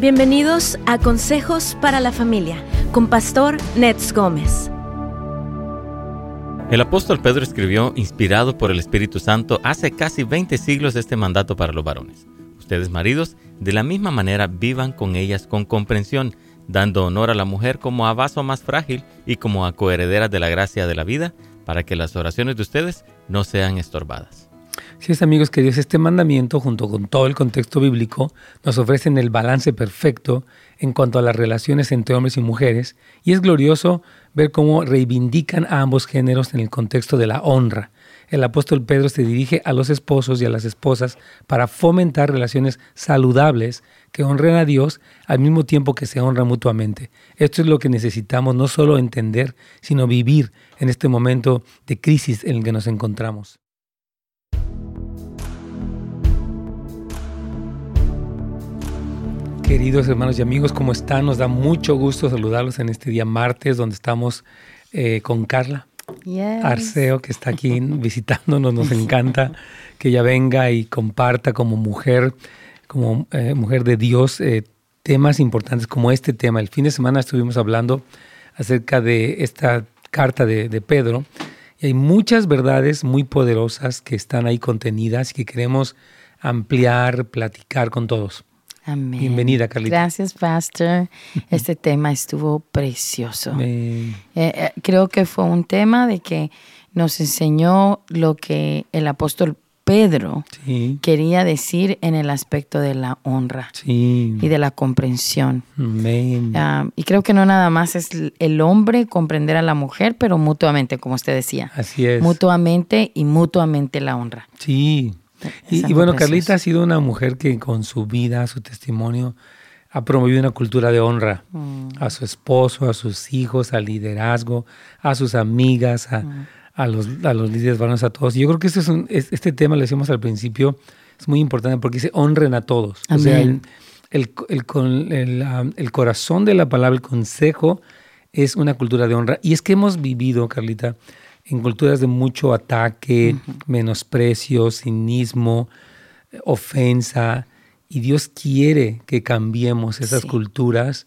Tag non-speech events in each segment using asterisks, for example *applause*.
Bienvenidos a Consejos para la Familia con Pastor Nets Gómez. El apóstol Pedro escribió, inspirado por el Espíritu Santo, hace casi 20 siglos este mandato para los varones. Ustedes, maridos, de la misma manera vivan con ellas con comprensión, dando honor a la mujer como a vaso más frágil y como a coherederas de la gracia de la vida, para que las oraciones de ustedes no sean estorbadas. Sí, es amigos queridos, este mandamiento, junto con todo el contexto bíblico, nos ofrecen el balance perfecto en cuanto a las relaciones entre hombres y mujeres, y es glorioso ver cómo reivindican a ambos géneros en el contexto de la honra. El apóstol Pedro se dirige a los esposos y a las esposas para fomentar relaciones saludables que honren a Dios al mismo tiempo que se honran mutuamente. Esto es lo que necesitamos no solo entender, sino vivir en este momento de crisis en el que nos encontramos. Queridos hermanos y amigos, ¿cómo están? Nos da mucho gusto saludarlos en este día martes, donde estamos eh, con Carla Arceo, que está aquí *laughs* visitándonos. Nos encanta que ella venga y comparta como mujer, como eh, mujer de Dios, eh, temas importantes como este tema. El fin de semana estuvimos hablando acerca de esta carta de, de Pedro y hay muchas verdades muy poderosas que están ahí contenidas y que queremos ampliar, platicar con todos. Amén. Bienvenida, Carlita. Gracias, Pastor. Este tema estuvo precioso. Eh, eh, creo que fue un tema de que nos enseñó lo que el apóstol Pedro quería decir en el aspecto de la honra y de la comprensión. Amén. Ah, y creo que no nada más es el hombre comprender a la mujer, pero mutuamente, como usted decía. Así es. Mutuamente y mutuamente la honra. Sí, y, bueno, Carlita ha sido una mujer que con su vida, su testimonio, ha promovido una cultura de honra mm. a su esposo, a sus hijos, al liderazgo, a sus amigas, a, mm. los, a los líderes varones, a todos. Y yo creo que este, es un, este tema, le decíamos al principio, es muy importante porque dice honren a todos. O sea, el, el, el, el, corazón de la palabra, el consejo, es una cultura de honra. Y es que hemos vivido, Carlita, en culturas de mucho ataque, menosprecio, cinismo, ofensa. Y Dios quiere que cambiemos esas culturas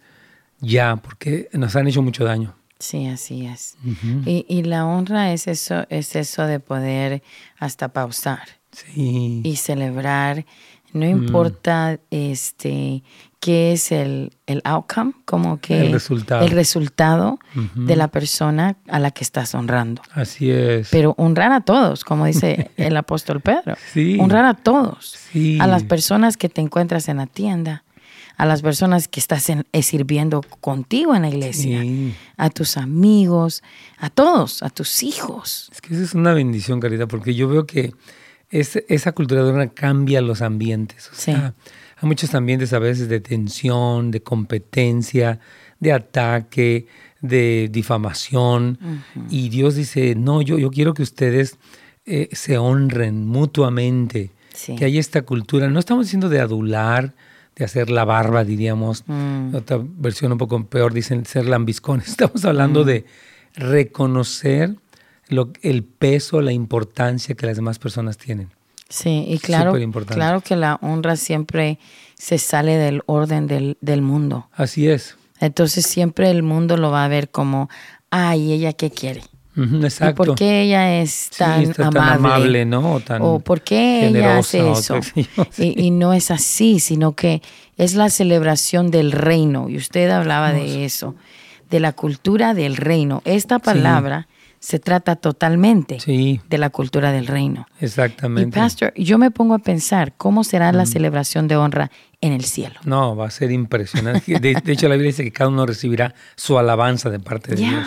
ya, porque nos han hecho mucho daño. Sí, así es. y, la honra es eso, es eso de poder hasta pausar y celebrar. No importa este qué es el, el outcome, como que el resultado, el resultado de la persona a la que estás honrando. Así es. Pero honrar a todos, como dice *laughs* el apóstol Pedro. Sí. Honrar a todos. Sí. A las personas que te encuentras en la tienda, a las personas que estás eh, sirviendo contigo en la iglesia, sí. a tus amigos, a todos, a tus hijos. Es que esa es una bendición, Carita, porque yo veo que esa cultura de honra cambia los ambientes. O sea, hay muchos ambientes a veces de tensión, de competencia, de ataque, de difamación. Y Dios dice, no, yo, yo quiero que ustedes eh, se honren mutuamente. Que hay esta cultura. No estamos diciendo de adular, de hacer la barba, diríamos. Mm. Otra versión un poco peor dicen ser lambiscones. *laughs* Estamos hablando mm. de reconocer lo, el peso, la importancia que las demás personas tienen. Sí, y claro, claro que la honra siempre se sale del orden del, del, mundo. Así es. Entonces siempre el mundo lo va a ver como, ay, ¿ella qué quiere? exacto. ¿Y por qué ella es tan, amable? ¿no? O, por qué ella hace eso. *laughs* y, no es así, sino que es la celebración del reino. Y usted hablaba de eso, de la cultura del reino. Esta palabra se trata totalmente de la cultura del reino. Exactamente. Y Pastor, yo me pongo a pensar cómo será la mm. celebración de honra en el cielo. No, va a ser impresionante. De, hecho, la Biblia dice que cada uno recibirá su alabanza de parte de Dios.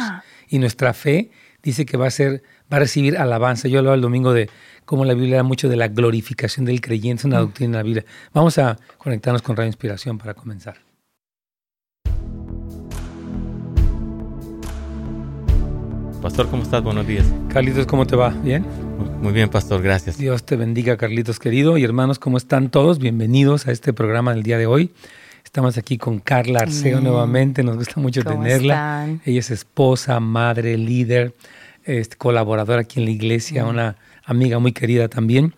Y nuestra fe dice que va a ser, va a recibir alabanza. Yo hablaba el domingo de cómo la Biblia da mucho de la glorificación del creyente, es una mm. doctrina de la Biblia. Vamos a conectarnos con Radio Inspiración para comenzar. Pastor, ¿cómo estás? Buenos días. Carlitos, ¿cómo te va? ¿Bien? Muy bien, Pastor, gracias. Dios te bendiga, Carlitos querido. Y hermanos, ¿cómo están todos? Bienvenidos a este programa del día de hoy. Estamos aquí con Carla Arceo nuevamente, nos gusta mucho tenerla. Ella es esposa, madre, líder, este, colaboradora aquí en la iglesia, una amiga muy querida también.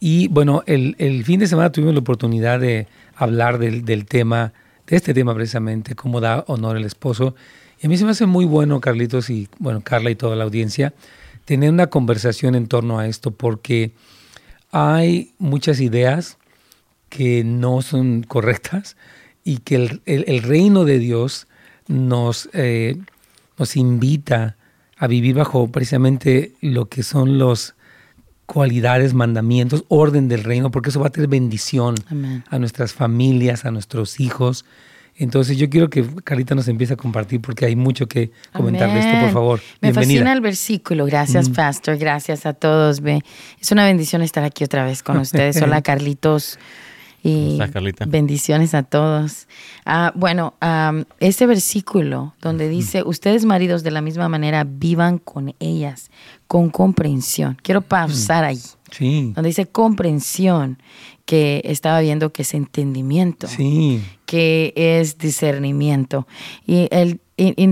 Y bueno, el, fin de semana tuvimos la oportunidad de hablar del, del tema de este tema precisamente, cómo da honor el esposo. Y a mí se me hace muy bueno, Carlitos y bueno, Carla y toda la audiencia, tener una conversación en torno a esto porque hay muchas ideas que no son correctas y que el, reino de Dios nos, eh, nos invita a vivir bajo precisamente lo que son los cualidades, mandamientos, orden del reino, porque eso va a tener bendición a nuestras familias, a nuestros hijos. Entonces yo quiero que Carlita nos empiece a compartir porque hay mucho que comentar de esto, por favor. Me fascina el versículo. Gracias, mm. Pastor. Gracias a todos. Es una bendición estar aquí otra vez con *laughs* ustedes. Hola, Carlitos. Y bendiciones a todos. Ah, bueno, ese versículo donde dice, ustedes maridos de la misma manera vivan con ellas, con comprensión. Quiero pausar ahí. Sí. Donde dice comprensión, que estaba viendo que es entendimiento, sí. Que es discernimiento. Y, el,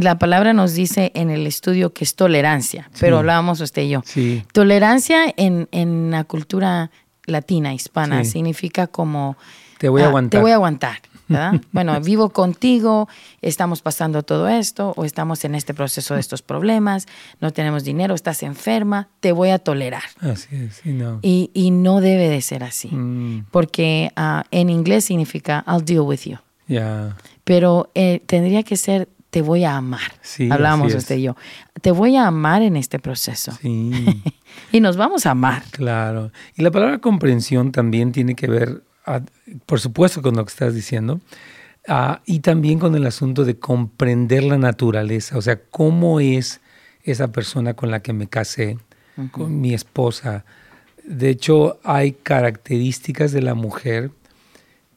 la palabra nos dice en el estudio que es tolerancia, pero hablábamos usted y yo. Sí. Tolerancia en, en la cultura latina, hispana, significa como... Te voy a ah, aguantar. Te voy a aguantar. ¿verdad? *laughs* Bueno, vivo contigo, estamos pasando todo esto, o estamos en este proceso de estos problemas, no tenemos dinero, estás enferma, te voy a tolerar. Así es, y no. Y, no debe de ser así, mm. porque ah, en inglés significa I'll deal with you. Ya. Pero eh, tendría que ser te voy a amar. Sí, Hablamos usted y yo. Te voy a amar en este proceso. Sí. *laughs* y nos vamos a amar. Claro. Y la palabra comprensión también tiene que ver, por supuesto, con lo que estás diciendo, y también con el asunto de comprender la naturaleza, o sea, cómo es esa persona con la que me casé, con mi esposa. De hecho, hay características de la mujer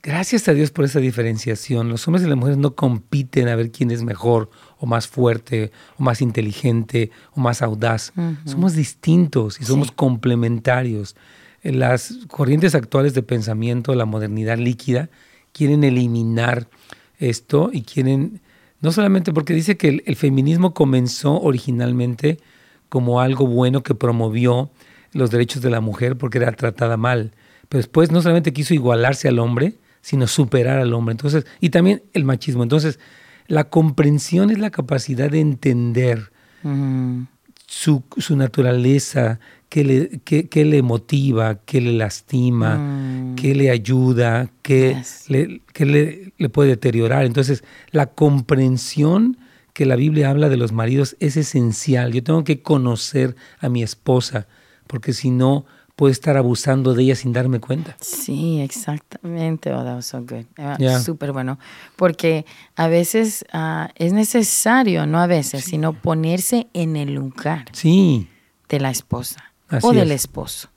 Gracias a Dios por esa diferenciación. Los hombres y las mujeres no compiten a ver quién es mejor o más fuerte o más inteligente o más audaz. Somos distintos y somos complementarios. Las corrientes actuales de pensamiento, la modernidad líquida, quieren eliminar esto y quieren, no solamente porque dice que el, el feminismo comenzó originalmente como algo bueno que promovió los derechos de la mujer porque era tratada mal, pero después no solamente quiso igualarse al hombre, sino superar al hombre. Entonces, y también el machismo. Entonces, la comprensión es la capacidad de entender su, naturaleza, qué le, le motiva, qué le lastima, mm. qué le ayuda, qué, le, le, puede deteriorar. Entonces, la comprensión que la Biblia habla de los maridos es esencial. Yo tengo que conocer a mi esposa, porque si no, puedo estar abusando de ella sin darme cuenta. Sí, exactamente. Oh, that was so good. Súper bueno. Porque a veces ah, es necesario, no a veces, sino ponerse en el lugar sí. de la esposa o del esposo.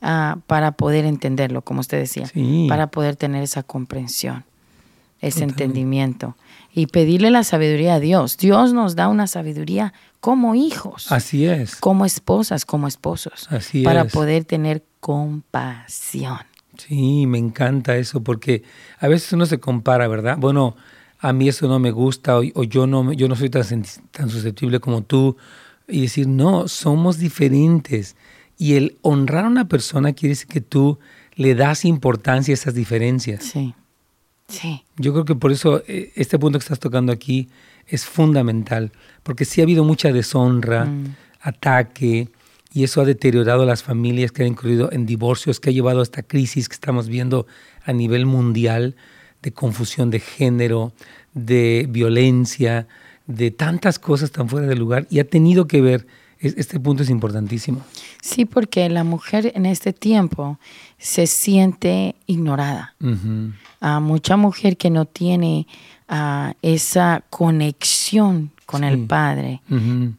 Ah, para poder entenderlo, como usted decía, para poder tener esa comprensión, ese entendimiento y pedirle la sabiduría a Dios. Dios nos da una sabiduría como hijos. Así es. Como esposas, como esposos. Así para poder tener compasión. Sí, me encanta eso porque a veces uno se compara, ¿verdad? Bueno, a mí eso no me gusta o, yo, no, yo no soy tan, tan susceptible como tú. Y decir, no, somos diferentes. Y el honrar a una persona quiere decir que tú le das importancia a esas diferencias. Sí. Sí. Yo creo que por eso eh, este punto que estás tocando aquí es fundamental, porque sí ha habido mucha deshonra, mm. ataque, y eso ha deteriorado a las familias que han incluido en divorcios, que ha llevado a esta crisis que estamos viendo a nivel mundial de confusión de género, de violencia, de tantas cosas tan fuera de lugar, y ha tenido que ver este punto es importantísimo. Sí, porque la mujer en este tiempo se siente ignorada. a mucha mujer que no tiene ah, esa conexión con el Padre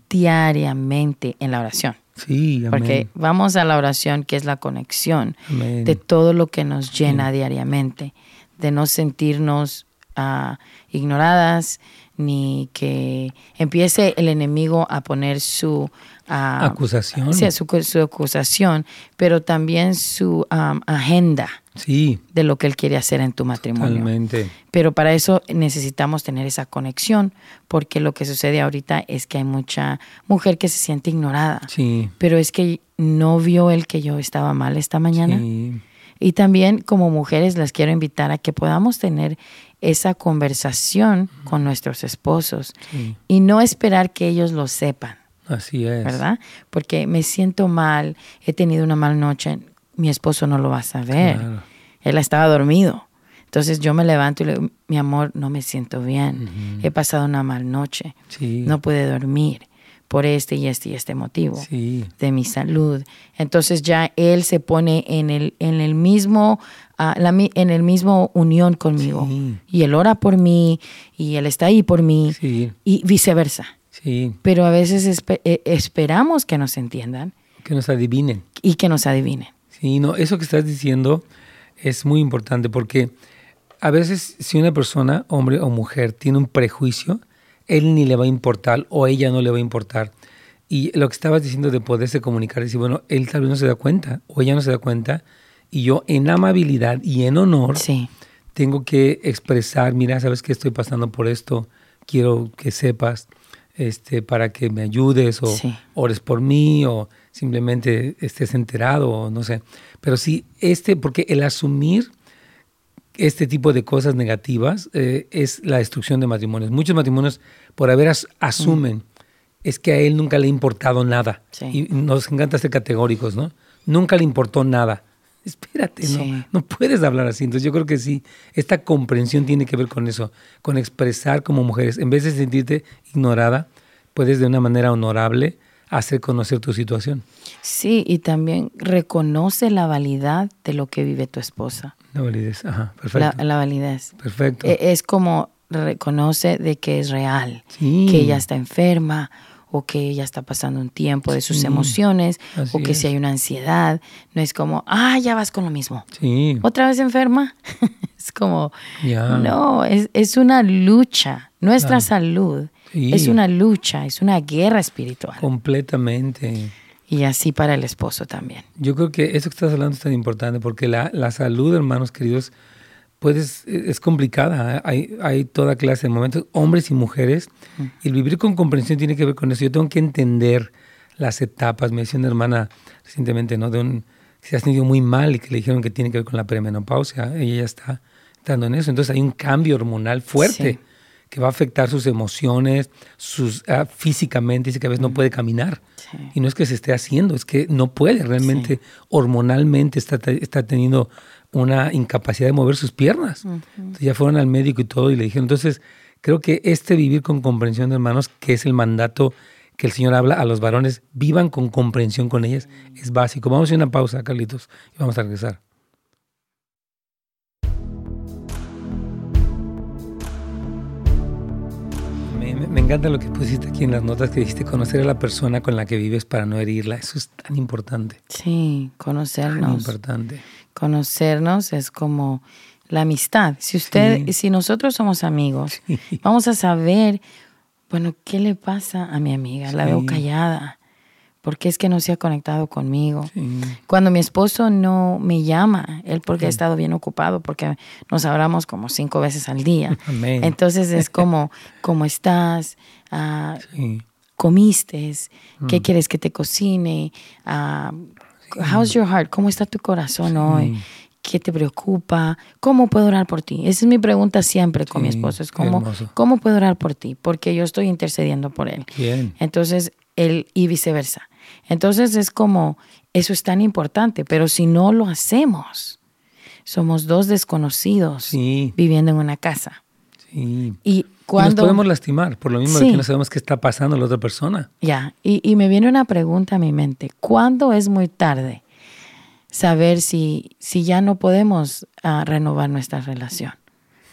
diariamente en la oración. Sí, Porque vamos a la oración, que es la conexión de todo lo que nos llena diariamente, de no sentirnos ah, ignoradas, ni que empiece el enemigo a poner su acusación. Sí, su, acusación, pero también su agenda sí. de lo que él quiere hacer en tu matrimonio. Totalmente. Pero para eso necesitamos tener esa conexión, porque lo que sucede ahorita es que hay mucha mujer que se siente ignorada. Sí. Pero es que no vio el que yo estaba mal esta mañana. Y también como mujeres las quiero invitar a que podamos tener esa conversación con nuestros esposos y no esperar que ellos lo sepan. Así es. ¿Verdad? Porque me siento mal, he tenido una mala noche, mi esposo no lo va a saber. Él estaba dormido. Entonces yo me levanto y le digo, mi amor, no me siento bien. He pasado una mala noche. No pude dormir por este y este y este motivo de mi salud. Entonces ya él se pone en el, en el mismo, ah, en el mismo unión conmigo. Y él ora por mí y él está ahí por mí y viceversa. Pero a veces eh, esperamos que nos entiendan. Que nos adivinen. Y que nos adivinen. Sí, no, eso que estás diciendo es muy importante porque a veces si una persona, hombre o mujer, tiene un prejuicio, él ni le va a importar o ella no le va a importar. Y lo que estabas diciendo de poderse comunicar, decir, bueno, él tal vez no se da cuenta o ella no se da cuenta y yo en amabilidad y en honor tengo que expresar, mira, sabes que estoy pasando por esto, quiero que sepas, este, para que me ayudes o ores por mí o simplemente estés enterado o no sé. Pero sí, este, porque el asumir este tipo de cosas negativas eh, es la destrucción de matrimonios. Muchos matrimonios, por haber asumen, mm. es que a él nunca le ha importado nada. Y nos encanta ser categóricos, ¿no? Nunca le importó nada. Espérate, ¿no? no puedes hablar así. Entonces yo creo que sí, esta comprensión tiene que ver con eso, con expresar como mujeres. En vez de sentirte ignorada, puedes de una manera honorable hacer conocer tu situación. Sí, y también reconoce la validad de lo que vive tu esposa. La validez, ajá, perfecto. La, validez. Perfecto. E, es como reconoce de que es real, que ella está enferma o que ella está pasando un tiempo de sus emociones o que si hay una ansiedad, no es como, ah, ya vas con lo mismo. Sí. ¿Otra vez enferma? *laughs* es como, no, es, es, una lucha. Nuestra salud es una lucha, es una guerra espiritual. Completamente. Y así para el esposo también. Yo creo que eso que estás hablando es tan importante porque la, la salud, hermanos queridos, puedes, es complicada. ¿eh? Hay, hay toda clase de momentos, hombres y mujeres. Mm. Y el vivir con comprensión tiene que ver con eso. Yo tengo que entender las etapas. Me decía una hermana recientemente, ¿no? De un, que se ha sentido muy mal y que le dijeron que tiene que ver con la premenopausia. Ella ya está entrando en eso. Entonces hay un cambio hormonal fuerte que va a afectar sus emociones, sus ah, físicamente, dice que a veces no puede caminar. Y no es que se esté haciendo, es que no puede, realmente hormonalmente está, está teniendo una incapacidad de mover sus piernas. Entonces ya fueron al médico y todo y le dijeron, entonces creo que este vivir con comprensión de hermanos, que es el mandato que el Señor habla a los varones, vivan con comprensión con ellas, es básico. Vamos a hacer una pausa, Carlitos, y vamos a regresar. Me encanta lo que pusiste aquí en las notas que dijiste, conocer a la persona con la que vives para no herirla. Eso es tan importante. Sí, conocernos. Tan importante. Conocernos es como la amistad. Si usted, si nosotros somos amigos, vamos a saber, bueno, ¿qué le pasa a mi amiga? La veo callada. ¿Por qué es que no se ha conectado conmigo? Cuando mi esposo no me llama, él porque ha estado bien ocupado, porque nos hablamos como cinco veces al día. *laughs* Entonces es *laughs* como, ¿cómo estás? Ah, ¿Comiste? ¿Qué mm. quieres que te cocine? Uh, how's your heart? ¿Cómo está tu corazón hoy? ¿Qué te preocupa? ¿Cómo puedo orar por ti? Esa es mi pregunta siempre con mi esposo. Es cómo, ¿cómo puedo orar por ti? Porque yo estoy intercediendo por él. Entonces, él y viceversa. Entonces es como, eso es tan importante, pero si no lo hacemos, somos dos desconocidos viviendo en una casa. Sí. Y cuando... nos podemos lastimar por lo mismo de que no sabemos qué está pasando a la otra persona. Ya, y, me viene una pregunta a mi mente. ¿Cuándo es muy tarde saber si, si ya no podemos ah, renovar nuestra relación?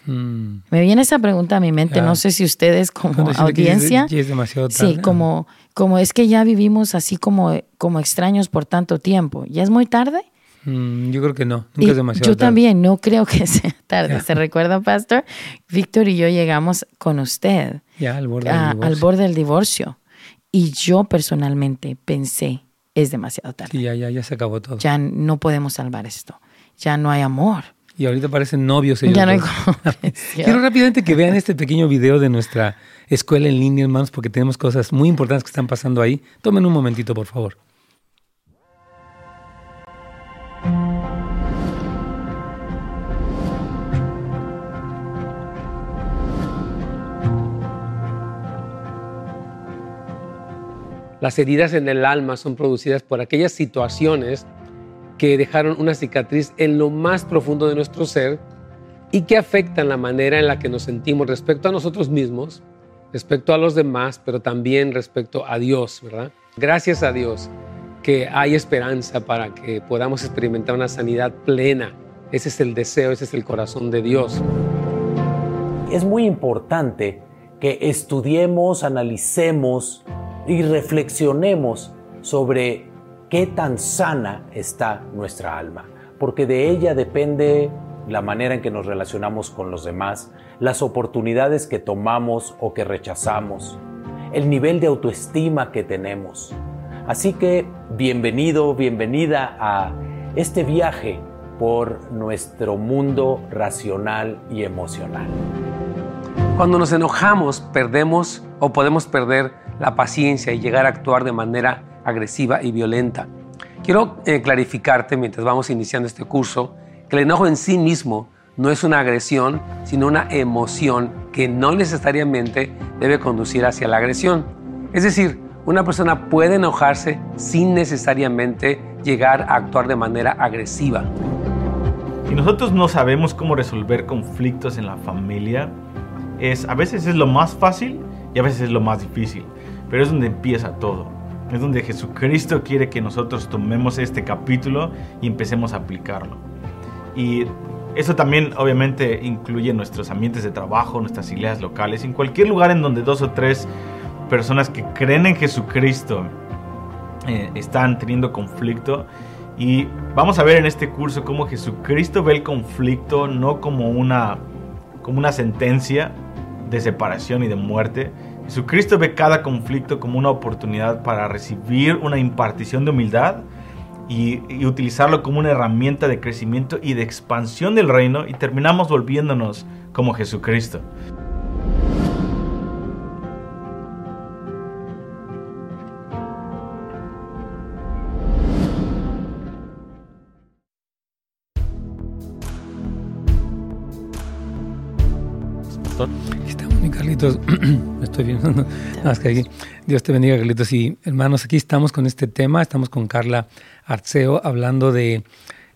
Hmm. Me viene esa pregunta a mi mente, no sé si ustedes como audiencia, es demasiado tarde. sí, como como es que ya vivimos así como, como extraños por tanto tiempo. ¿Ya es muy tarde? Mm, yo creo que no, nunca es demasiado yo también no creo que *laughs* sea tarde. ¿Se recuerda, Pastor? Víctor y yo llegamos con usted ya, al, borde del al borde del divorcio. Y yo personalmente pensé, es demasiado tarde. ya, ya, ya se acabó todo. Ya no podemos salvar esto. Ya no hay amor. Y ahorita parecen novios. Ya no hay *laughs* Quiero rápidamente que vean este pequeño video de nuestra escuela en línea, hermanos, porque tenemos cosas muy importantes que están pasando ahí. Tomen un momentito, por favor. Las heridas en el alma son producidas por aquellas situaciones que dejaron una cicatriz en lo más profundo de nuestro ser y que afectan la manera en la que nos sentimos respecto a nosotros mismos, respecto a los demás, pero también respecto a Dios, ¿verdad? Gracias a Dios que hay esperanza para que podamos experimentar una sanidad plena. Ese es el deseo, ese es el corazón de Dios. Es muy importante que estudiemos, analicemos y reflexionemos sobre qué tan sana está nuestra alma, porque de ella depende la manera en que nos relacionamos con los demás, las oportunidades que tomamos o que rechazamos, el nivel de autoestima que tenemos. Así que bienvenido, bienvenida a este viaje por nuestro mundo racional y emocional. Cuando nos enojamos, perdemos o podemos perder la paciencia y llegar a actuar de manera agresiva y violenta. Quiero eh, clarificarte mientras vamos iniciando este curso que el enojo en sí mismo no es una agresión, sino una emoción que no necesariamente debe conducir hacia la agresión. Es decir, una persona puede enojarse sin necesariamente llegar a actuar de manera agresiva. Y nosotros no sabemos cómo resolver conflictos en la familia. Es, a veces es lo más fácil y a veces es lo más difícil, pero es donde empieza todo. Es donde Jesucristo quiere que nosotros tomemos este capítulo y empecemos a aplicarlo. Y eso también obviamente incluye nuestros ambientes de trabajo, nuestras iglesias locales, en cualquier lugar en donde dos o tres personas que creen en Jesucristo eh, están teniendo conflicto. Y vamos a ver en este curso cómo Jesucristo ve el conflicto no como una, como una sentencia de separación y de muerte. Jesucristo ve cada conflicto como una oportunidad para recibir una impartición de humildad y, utilizarlo como una herramienta de crecimiento y de expansión del reino y terminamos volviéndonos como Jesucristo. Carlitos, *clears throat* estoy viendo, *laughs* más que aquí. Dios te bendiga, Carlitos. Y hermanos, aquí estamos con este tema, estamos con Carla Arceo hablando de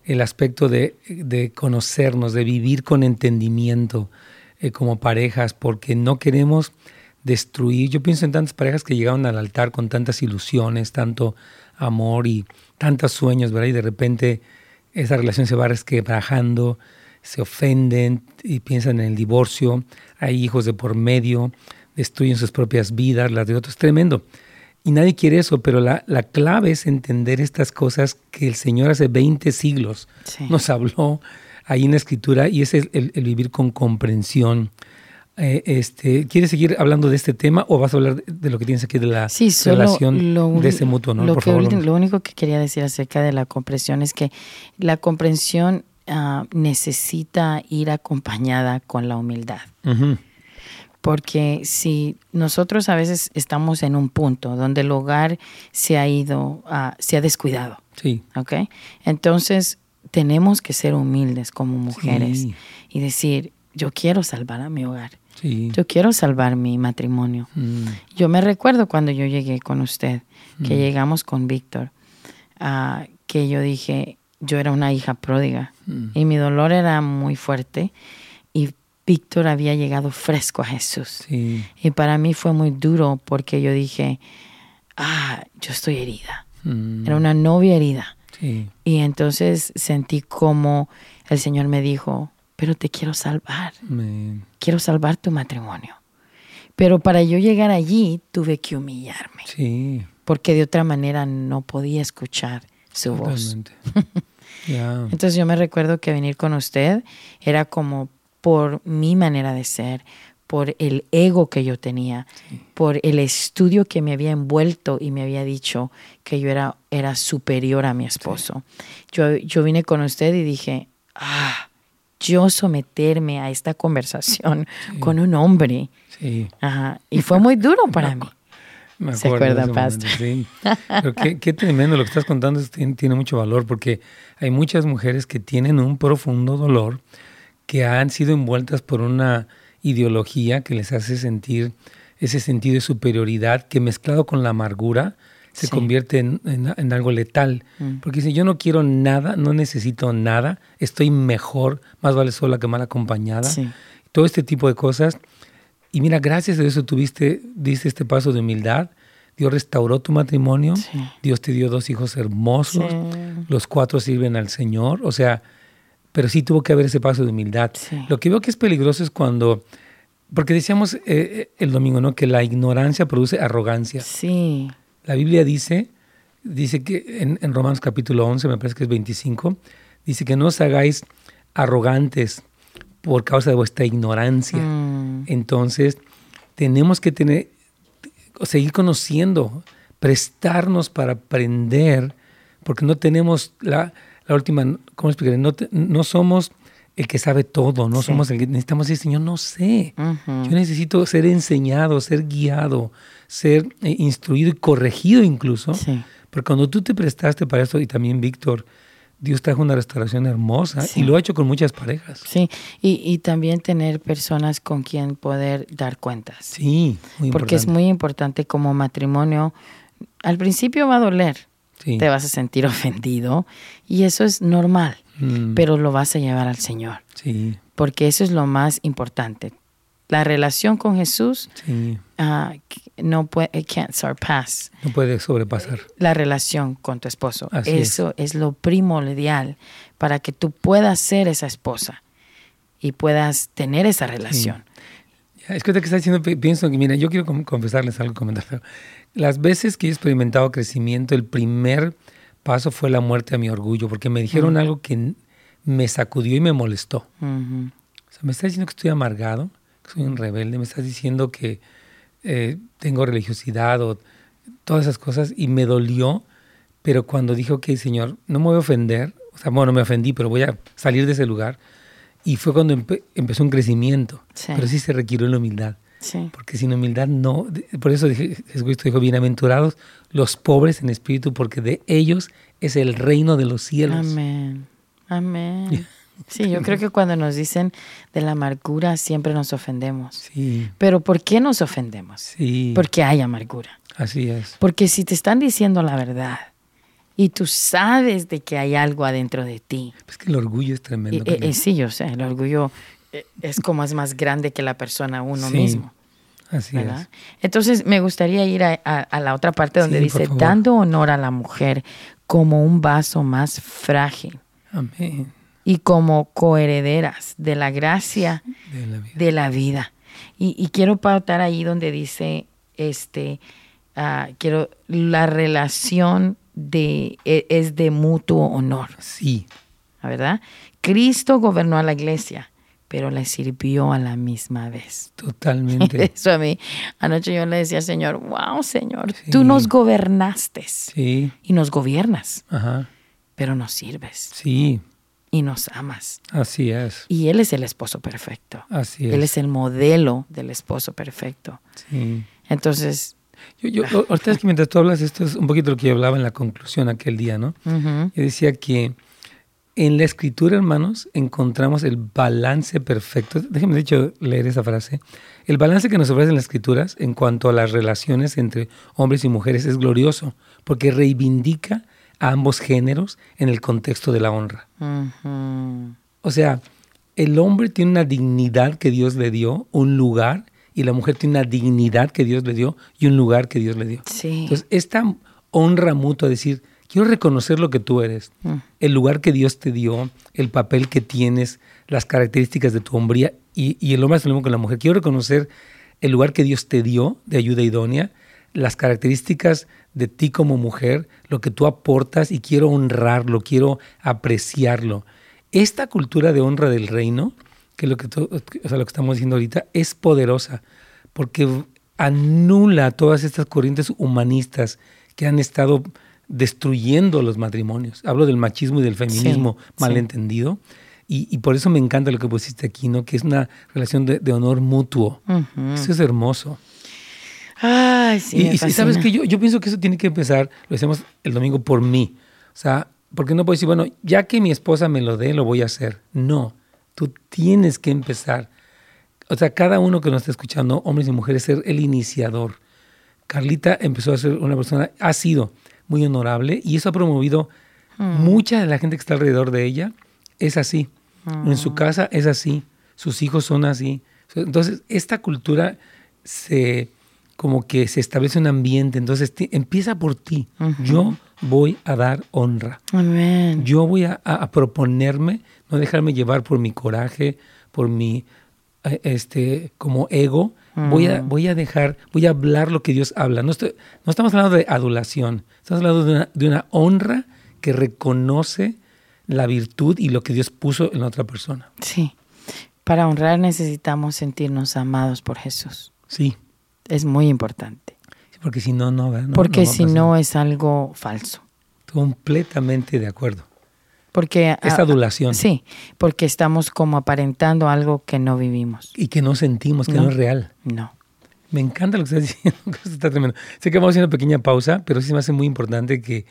el aspecto de, conocernos, de vivir con entendimiento eh, como parejas, porque no queremos destruir. Yo pienso en tantas parejas que llegaron al altar con tantas ilusiones, tanto amor y tantos sueños, ¿verdad? Y de repente esa relación se va resquebrajando, se ofenden y piensan en el divorcio, hay hijos de por medio, destruyen sus propias vidas, las de otros. Tremendo. Y nadie quiere eso, pero la, clave es entender estas cosas que el Señor hace 20 siglos nos habló ahí en la Escritura y es el, vivir con comprensión. Eh, este, ¿Quieres seguir hablando de este tema o vas a hablar de, lo que tienes aquí de la relación de ese mutuo Lo, lo único que quería decir acerca de la comprensión es que la comprensión ah, necesita ir acompañada con la humildad. Porque si nosotros a veces estamos en un punto donde el hogar se ha ido, se ha descuidado. Sí. ¿Ok? Entonces tenemos que ser humildes como mujeres y decir, yo quiero salvar a mi hogar. Sí. Yo quiero salvar mi matrimonio. Mm. Yo me recuerdo cuando yo llegué con usted, que mm. llegamos con Víctor, uh, que yo dije, yo era una hija pródiga mm. y mi dolor era muy fuerte Víctor había llegado fresco a Jesús. Y para mí fue muy duro porque yo dije, ah, yo estoy herida. Mm. Era una novia herida. Y entonces sentí como el Señor me dijo, pero te quiero salvar. Quiero salvar tu matrimonio. Pero para yo llegar allí tuve que humillarme. Porque de otra manera no podía escuchar su voz. *laughs* Entonces yo me recuerdo que venir con usted era como por mi manera de ser, por el ego que yo tenía, por el estudio que me había envuelto y me había dicho que yo era, era superior a mi esposo. Yo, yo vine con usted y dije, ah, yo someterme a esta conversación *laughs* con un hombre. Y fue muy duro para mí. Me ¿Se acuerda, Pastor? sí. *laughs* Pero qué, qué, tremendo lo que estás contando, tiene, tiene mucho valor porque hay muchas mujeres que tienen un profundo dolor que han sido envueltas por una ideología que les hace sentir ese sentido de superioridad que mezclado con la amargura se convierte en, algo letal. Mm. Porque dice, yo no quiero nada, no necesito nada, estoy mejor, más vale sola que mal acompañada. Todo este tipo de cosas. Y mira, gracias a eso tuviste, diste este paso de humildad. Dios restauró tu matrimonio. Dios te dio dos hijos hermosos. Los cuatro sirven al Señor. O sea, pero sí tuvo que haber ese paso de humildad. Lo que veo que es peligroso es cuando, porque decíamos eh, eh, el domingo, ¿no? Que la ignorancia produce arrogancia. Sí. La Biblia dice, dice que en, en Romanos capítulo 11, me parece que es 25, dice que no os hagáis arrogantes por causa de vuestra ignorancia. Mm. Entonces, tenemos que tener, seguir conociendo, prestarnos para aprender, porque no tenemos la, la última, ¿cómo explicaré? No, no somos el que sabe todo, no somos el que necesitamos decir, Señor, no sé. Yo necesito ser enseñado, ser guiado, ser eh, instruido y corregido incluso. Porque cuando tú te prestaste para esto, y también Víctor, Dios trajo una restauración hermosa y lo ha hecho con muchas parejas. Sí, y, y, también tener personas con quien poder dar cuentas. Sí, muy Porque es muy importante como matrimonio. Al principio va a doler, te vas a sentir ofendido y eso es normal, mm. pero lo vas a llevar al Señor. Sí. Porque eso es lo más importante. La relación con Jesús ah, no puede, can't surpass. No puede sobrepasar. La relación con tu esposo. eso es. lo primordial para que tú puedas ser esa esposa y puedas tener esa relación. Es que que está diciendo, pienso que, mira, yo quiero confesarles algo, comentar. Las veces que he experimentado crecimiento, el primer paso fue la muerte a mi orgullo, porque me dijeron algo que me sacudió y me molestó. O sea, me estás diciendo que estoy amargado, que soy un rebelde, me estás diciendo que eh, tengo religiosidad o todas esas cosas, y me dolió, pero cuando dijo, ok, Señor, no me voy a ofender, o sea, bueno, me ofendí, pero voy a salir de ese lugar, y fue cuando empezó un crecimiento, pero sí se requirió la humildad. Porque sin humildad no, por eso Jesucristo dijo, bienaventurados los pobres en espíritu, porque de ellos es el reino de los cielos. Amén. Amén. *laughs* Sí, yo creo que cuando nos dicen de la amargura siempre nos ofendemos. Sí. Pero ¿por qué nos ofendemos? Sí. Porque hay amargura. Así es. Porque si te están diciendo la verdad y tú sabes de que hay algo adentro de ti. Es que el orgullo es tremendo. Eh, eh, sí, yo sé, el orgullo eh, es como es más grande que la persona uno mismo. Así es. Entonces me gustaría ir a, la otra parte donde dice, dando honor a la mujer como un vaso más frágil. Amén. Y como coherederas de la gracia de la vida. Y, quiero pautar ahí donde dice, este, ah, quiero, la relación de, e, es de mutuo honor. Sí. ¿Verdad? Cristo gobernó a la iglesia pero le sirvió a la misma vez. Totalmente. *laughs* Eso a mí. Anoche yo le decía al Señor, wow, Señor, tú nos gobernaste. Sí. Y nos gobiernas. Ajá. Pero nos sirves. Sí. Y nos amas. Así es. Y Él es el esposo perfecto. Así es. Él es el modelo del esposo perfecto. Sí. Entonces... Yo, yo, ahorita es que mientras tú hablas, esto es un poquito lo que yo hablaba en la conclusión aquel día, ¿no? Yo decía que en la escritura, hermanos, encontramos el balance perfecto. Déjenme, de hecho, leer esa frase. El balance que nos ofrecen las escrituras en cuanto a las relaciones entre hombres y mujeres es glorioso, porque reivindica a ambos géneros en el contexto de la honra. O sea, el hombre tiene una dignidad que Dios le dio, un lugar, y la mujer tiene una dignidad que Dios le dio y un lugar que Dios le dio. Entonces, esta honra mutua, decir, Quiero reconocer lo que tú eres, mm. el lugar que Dios te dio, el papel que tienes, las características de tu hombría y, y el hombre es lo mismo con la mujer. Quiero reconocer el lugar que Dios te dio de ayuda idónea, las características de ti como mujer, lo que tú aportas y quiero honrarlo, quiero apreciarlo. Esta cultura de honra del reino, que es lo que, o sea, lo que estamos diciendo ahorita, es poderosa porque anula todas estas corrientes humanistas que han estado destruyendo los matrimonios. Hablo del machismo y del feminismo malentendido. Y, por eso me encanta lo que pusiste aquí, ¿no? Que es una relación de, honor mutuo. Eso es hermoso. Ay, sí. Y, sabes que yo, yo pienso que eso tiene que empezar, lo hacemos el domingo por mí. O sea, porque no puedo decir, bueno, ya que mi esposa me lo dé, lo voy a hacer. No, tú tienes que empezar. O sea, cada uno que nos está escuchando, hombres y mujeres, ser el iniciador Carlita empezó a ser una persona, ha sido muy honorable y eso ha promovido mm. mucha de la gente que está alrededor de ella. Es así. En su mm. casa es así. Sus hijos son así. Entonces, esta cultura se como que se establece un ambiente, entonces empieza por ti. Yo voy a dar honra. Yo voy a, proponerme, no dejarme llevar por mi coraje, por mi eh, este como ego. Voy a, mm. voy a dejar, voy a hablar lo que Dios habla. No, estoy, no estamos hablando de adulación, estamos hablando de una, de una honra que reconoce la virtud y lo que Dios puso en la otra persona. Sí. Para honrar necesitamos sentirnos amados por Jesús. Sí. Es muy importante. Porque si no, no. no porque si no es algo falso. Completamente de acuerdo. Porque es adulación. Sí, porque estamos como aparentando algo que no vivimos. Y que no sentimos, que no, es real. No. Me encanta lo que estás *laughs* diciendo, está tremendo. Sé que vamos a hacer una pequeña pausa, pero sí me hace muy importante que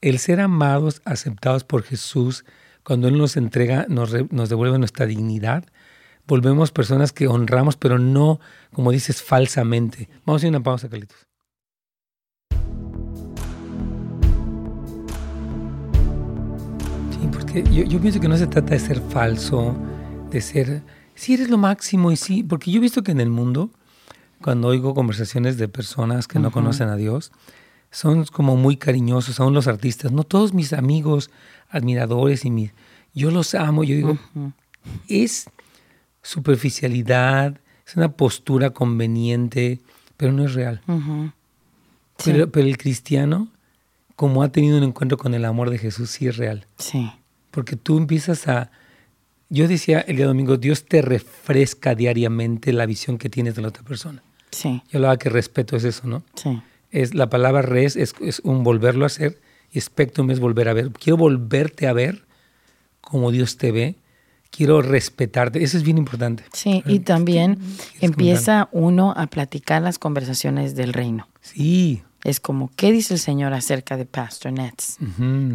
el ser amados, aceptados por Jesús, cuando Él nos entrega, nos, nos devuelve nuestra dignidad, volvemos personas que honramos, pero no, como dices, falsamente. Vamos a hacer una pausa, Carlitos. Sí, porque yo, yo, pienso que no se trata de ser falso, de ser, sí eres lo máximo y sí, porque yo he visto que en el mundo, cuando oigo conversaciones de personas que no conocen a Dios, son como muy cariñosos, aún los artistas, no todos mis amigos, admiradores y mi, yo los amo, yo digo, es superficialidad, es una postura conveniente, pero no es real. pero, el cristiano, como ha tenido un encuentro con el amor de Jesús, sí es real. Sí. Porque tú empiezas a... Yo decía el día domingo, Dios te refresca diariamente la visión que tienes de la otra persona. Sí. Yo hablaba que respeto es eso, ¿no? Sí. Es, la palabra res es, es un volverlo a hacer y spectrum es volver a ver. Quiero volverte a ver como Dios te ve quiero respetarte. Eso es bien importante. Sí, y también empieza uno a platicar las conversaciones del reino. Sí. Es como, ¿qué dice el Señor acerca de Pastor Nets?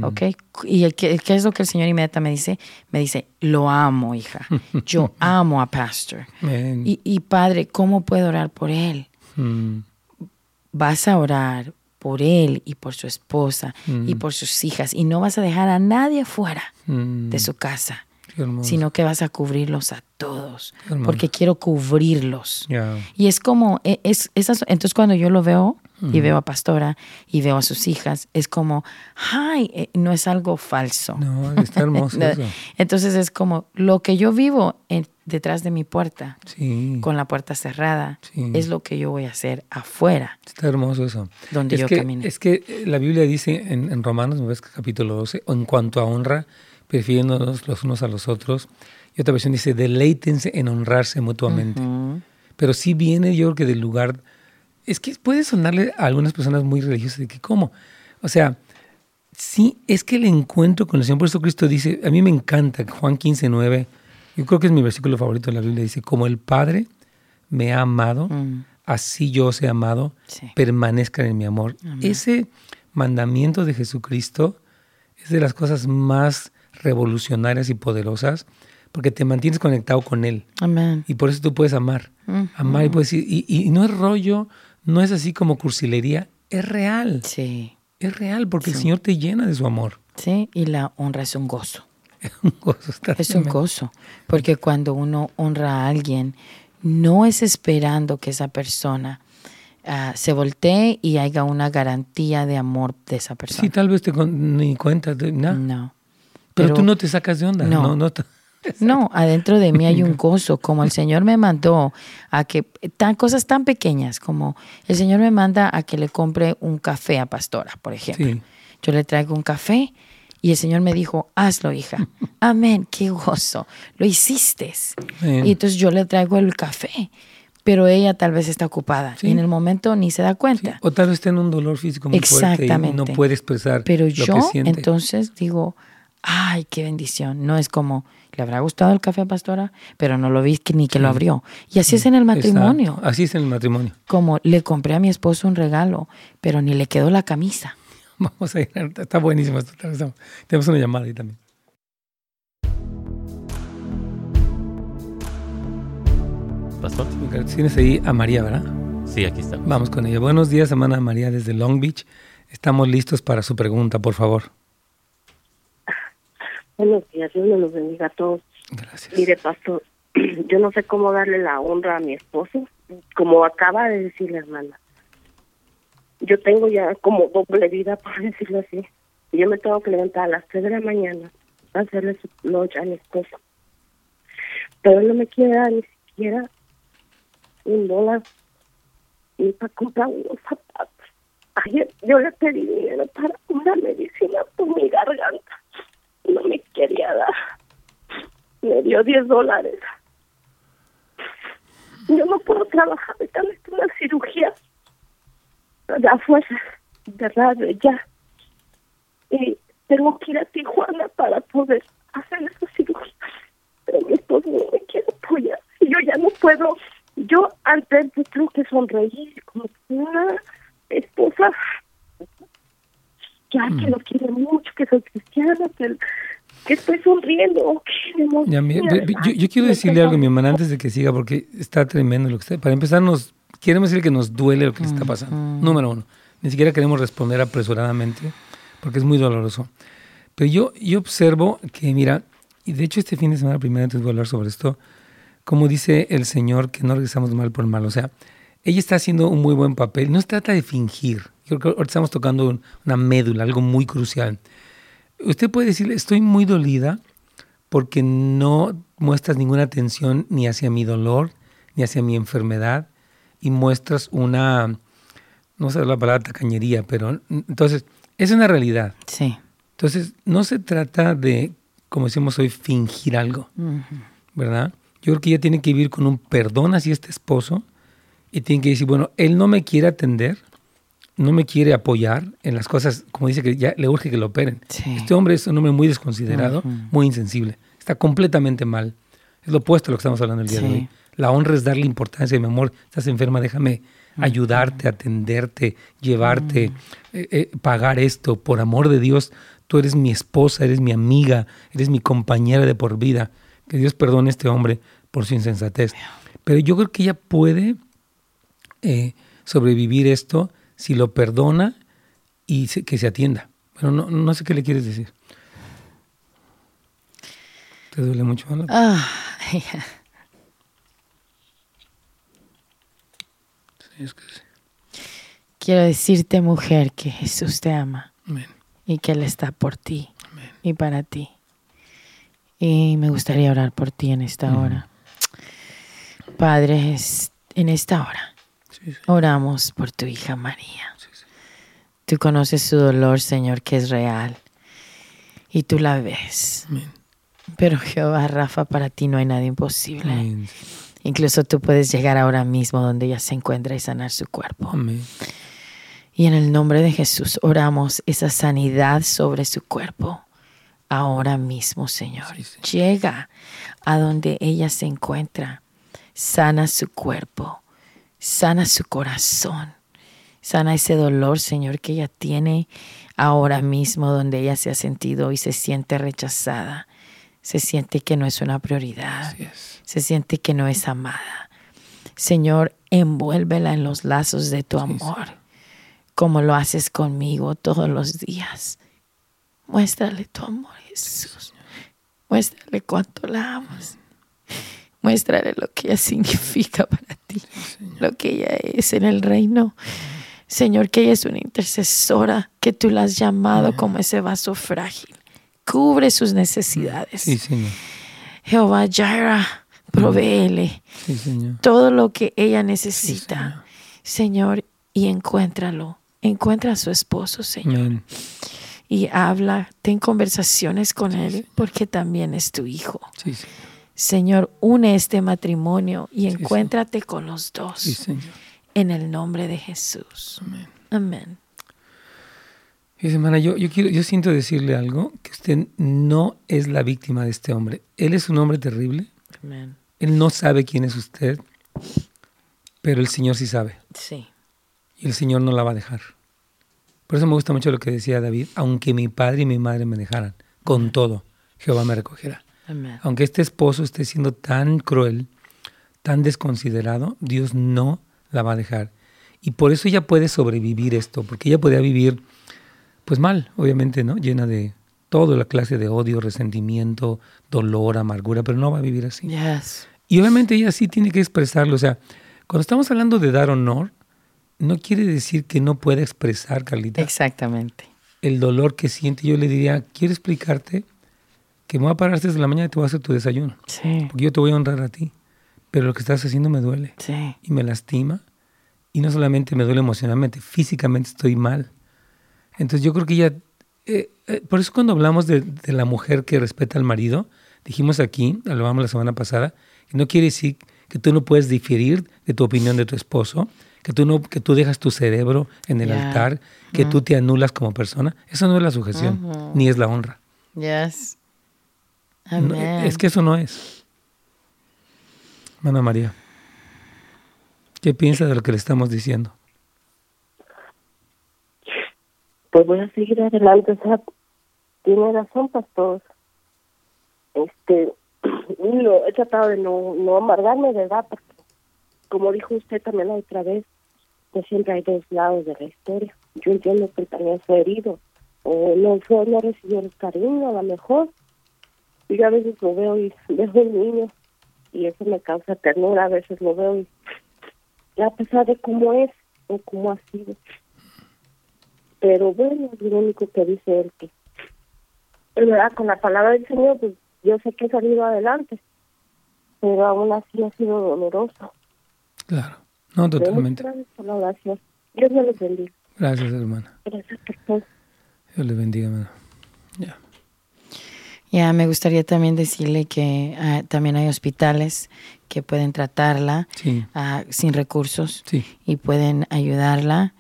¿Ok? ¿Y el, qué, es lo que el Señor inmediatamente me dice? Me dice, lo amo, hija. Yo *laughs* amo a Pastor. Y, y, Padre, ¿cómo puedo orar por él? Vas a orar por él y por su esposa y por sus hijas y no vas a dejar a nadie fuera mm. de su casa sino que vas a cubrirlos a todos, porque quiero cubrirlos. Y es como, e, es, esas, entonces cuando yo lo veo y veo a Pastora y veo a sus hijas, es como, ay, eh, no es algo falso. No, está hermoso. *laughs* entonces es como, lo que yo vivo detrás de mi puerta, con la puerta cerrada, es lo que yo voy a hacer afuera. Está hermoso eso. Donde yo que, camino. Es que la Biblia dice en, en Romanos, ves capítulo 12, en cuanto a honra, prefiriéndonos los unos a los otros. Y otra versión dice, deleítense en honrarse mutuamente. Pero sí viene, yo creo que del lugar, es que puede sonarle a algunas personas muy religiosas de que, ¿cómo? O sea, sí, es que el encuentro con el Señor, por eso Cristo dice, a mí me encanta, Juan 15, 9, yo creo que es mi versículo favorito de la Biblia, dice, como el Padre me ha amado, mm. así yo os he amado, permanezcan en mi amor. Ese mandamiento de Jesucristo es de las cosas más revolucionarias y poderosas porque te mantienes conectado con Él. Amén. Y por eso tú puedes amar. Amar y puedes y, y, no es rollo, no es así como cursilería, es real. Sí. Es real porque el Señor te llena de su amor. Sí, y la honra es un gozo. *laughs* Es un gozo. es un gozo. Porque cuando uno honra a alguien, no es esperando que esa persona ah, se voltee y haya una garantía de amor de esa persona. Sí, tal vez te ni cuenta de nada. No. Pero, tú no te sacas de onda. No, no, *laughs* no, adentro de mí hay un gozo, como el Señor me mandó a que, tan, cosas tan pequeñas como el Señor me manda a que le compre un café a Pastora, por ejemplo. Yo le traigo un café y el Señor me dijo, hazlo, hija. *laughs* Amén, qué gozo. Lo hiciste. Y entonces yo le traigo el café, pero ella tal vez está ocupada y en el momento ni se da cuenta. O tal vez tiene un dolor físico muy fuerte y no puede expresar pero lo yo, que siente. entonces digo, ay, qué bendición. No es como, le habrá gustado el café a Pastora, pero no lo vi ni que lo abrió. Y así es en el matrimonio. Así es en el matrimonio. Como le compré a mi esposo un regalo, pero ni le quedó la camisa. *laughs* Vamos a ir, está buenísimo esto. Tenemos una llamada ahí también. Pastor. Tienes ahí a María, ¿verdad? Sí, aquí estamos. Vamos con ella. Buenos días, hermana María, desde Long Beach. Estamos listos para su pregunta, por favor. Buenos días, Dios nos bendiga a todos. Gracias. Mire, pastor, *clears throat* yo no sé cómo darle la honra a mi esposo, como acaba de decir la hermana. Yo tengo ya como doble vida, *laughs* por decirlo así. Yo me tengo que levantar a las 3 de la mañana a hacerle su noche a mi esposo. Pero él no me quiere dar ni siquiera un dólar ni para comprar unos zapatos. Ayer yo le pedí dinero para una medicina por mi garganta. No me quería dar. Me dio 10 dólares. Yo no puedo trabajar, ahorita necesito una cirugía de a fuerza, de radio, ya. Y tengo que ir a Tijuana para poder hacer esa cirugía. Pero mi esposo no me quiere apoyar. Y yo ya no puedo. Yo antes yo tengo que sonreír como esposa ya que lo quiere mucho, que soy cristiana, que, que estoy sonriendo. Ya, yo, yo, quiero decirle algo, mi hermana, antes de que siga, porque está tremendo lo que está. Para empezar, nos queremos decir que nos duele lo que está pasando. Número uno, ni siquiera queremos responder apresuradamente, porque es muy doloroso. Pero yo, yo observo que, mira, y de hecho este fin de semana, primero antes de hablar sobre esto, como dice el Señor, que no regresamos mal por mal. O sea, ella está haciendo un muy buen papel. No se trata de fingir. Creo que ahorita estamos tocando una médula, algo muy crucial. Usted puede decirle, estoy muy dolida porque no muestras ninguna atención ni hacia mi dolor, ni hacia mi enfermedad, y muestras una, no sé la palabra tacañería, pero entonces, es una realidad. Sí. Entonces, no se trata de, como decimos hoy, fingir algo, ¿verdad? Yo creo que ella tiene que vivir con un perdón hacia este esposo y tiene que decir, bueno, él no me quiere atender, no me quiere apoyar en las cosas, como dice que ya le urge que lo operen. Este hombre es un hombre muy desconsiderado, muy insensible, está completamente mal. Es lo opuesto a lo que estamos hablando el día de hoy. La honra es darle importancia, mi amor, estás enferma, déjame ayudarte, atenderte, llevarte, eh, eh, pagar esto. Por amor de Dios, tú eres mi esposa, eres mi amiga, eres mi compañera de por vida. Que Dios perdone a este hombre por su insensatez. Pero yo creo que ella puede eh, sobrevivir esto si lo perdona y que se atienda. Pero no, no sé qué le quieres decir. ¿Te duele mucho? Ah, Quiero decirte, mujer, que Jesús te ama y que Él está por ti y para ti. Y me gustaría orar por ti en esta hora. Padre, en esta hora oramos por tu hija María. Tú conoces su dolor, Señor, que es real. Y tú la ves. Pero Jehová, Rafa, para ti no hay nada imposible. Incluso tú puedes llegar ahora mismo donde ella se encuentra y sanar su cuerpo. Y en el nombre de Jesús oramos esa sanidad sobre su cuerpo. Ahora mismo, Señor. Llega a donde ella se encuentra. Sana su cuerpo. Sana su corazón. Sana ese dolor, Señor, que ella tiene ahora mismo donde ella se ha sentido y se siente rechazada. Se siente que no es una prioridad se siente que no es amada. Señor, envuélvela en los lazos de tu amor, como lo haces conmigo todos los días. Muéstrale tu amor, Jesús. Muéstrale cuánto la amas. Muéstrale lo que ella *laughs* significa para ti, lo que ella es en el reino. Señor, que ella es una intercesora, que tú la has llamado como ese vaso frágil. Cubre sus necesidades. Sí, Señor. Jehová Jaira, provéele todo lo que ella necesita, Señor, y encuéntralo. Encuentra a su esposo, Señor. Y habla, ten conversaciones con él, porque también es tu hijo. Señor, une este matrimonio y encuéntrate con los dos. En el nombre de Jesús. Amén. Amén. yo, yo, quiero, yo siento decirle algo, que usted no es la víctima de este hombre. Él es un hombre terrible. Amén. Él no sabe quién es usted, pero el Señor sí sabe. Sí. Y el Señor no la va a dejar. Por eso me gusta mucho lo que decía David, aunque mi padre y mi madre me dejaran, con todo, Jehová me recogerá. Aunque este esposo esté siendo tan cruel, tan desconsiderado, Dios no la va a dejar. Y por eso ella puede sobrevivir esto, porque ella podía vivir, pues mal, obviamente, ¿no? Llena de toda la clase de odio, resentimiento, dolor, amargura, pero no va a vivir así. Y obviamente ella sí tiene que expresarlo. O sea, cuando estamos hablando de dar honor, no quiere decir que no pueda expresar, Carlita. Exactamente. El dolor que siente. Yo le diría, quiero explicarte que me voy a parar desde la mañana y te voy a hacer tu desayuno. Sí. Porque yo te voy a honrar a ti. Pero lo que estás haciendo me duele. Sí. Y me lastima. Y no solamente me duele emocionalmente, físicamente estoy mal. Entonces yo creo que ella... Eh, eh, por eso cuando hablamos de, de, la mujer que respeta al marido, dijimos aquí, hablábamos la semana pasada, que no quiere decir que tú no puedes diferir de tu opinión de tu esposo, que tú, no, que tú dejas tu cerebro en el altar, que tú te anulas como persona. Eso no es la sujeción, ni es la honra. Yes. Es que eso no es. Mana María, ¿qué piensa de lo que le estamos diciendo? Pues voy a seguir adelante. O sea, tiene razón, pastor. Este, *clears throat* lo, he tratado de no, no amargarme, ¿verdad? Porque como dijo usted también la otra vez, pues siempre hay dos lados de la historia. Yo entiendo que él también fue herido, o no fue, no recibió el cariño a lo mejor. Y yo a veces lo veo y veo un niño y eso me causa ternura, a veces lo veo y, a pesar de cómo es o cómo ha sido. Pero bueno, es lo único que dice él que, verdad, con la palabra del Señor, pues yo sé que he salido adelante, pero aún así ha sido doloroso. Claro, no, totalmente. Gracias por la oración. Dios me bendiga. Gracias, hermana. Gracias por Dios le bendiga, hermana. Ya. Ya, me gustaría también decirle que ah, también hay hospitales que pueden tratarla ah, sin recursos y pueden ayudarla.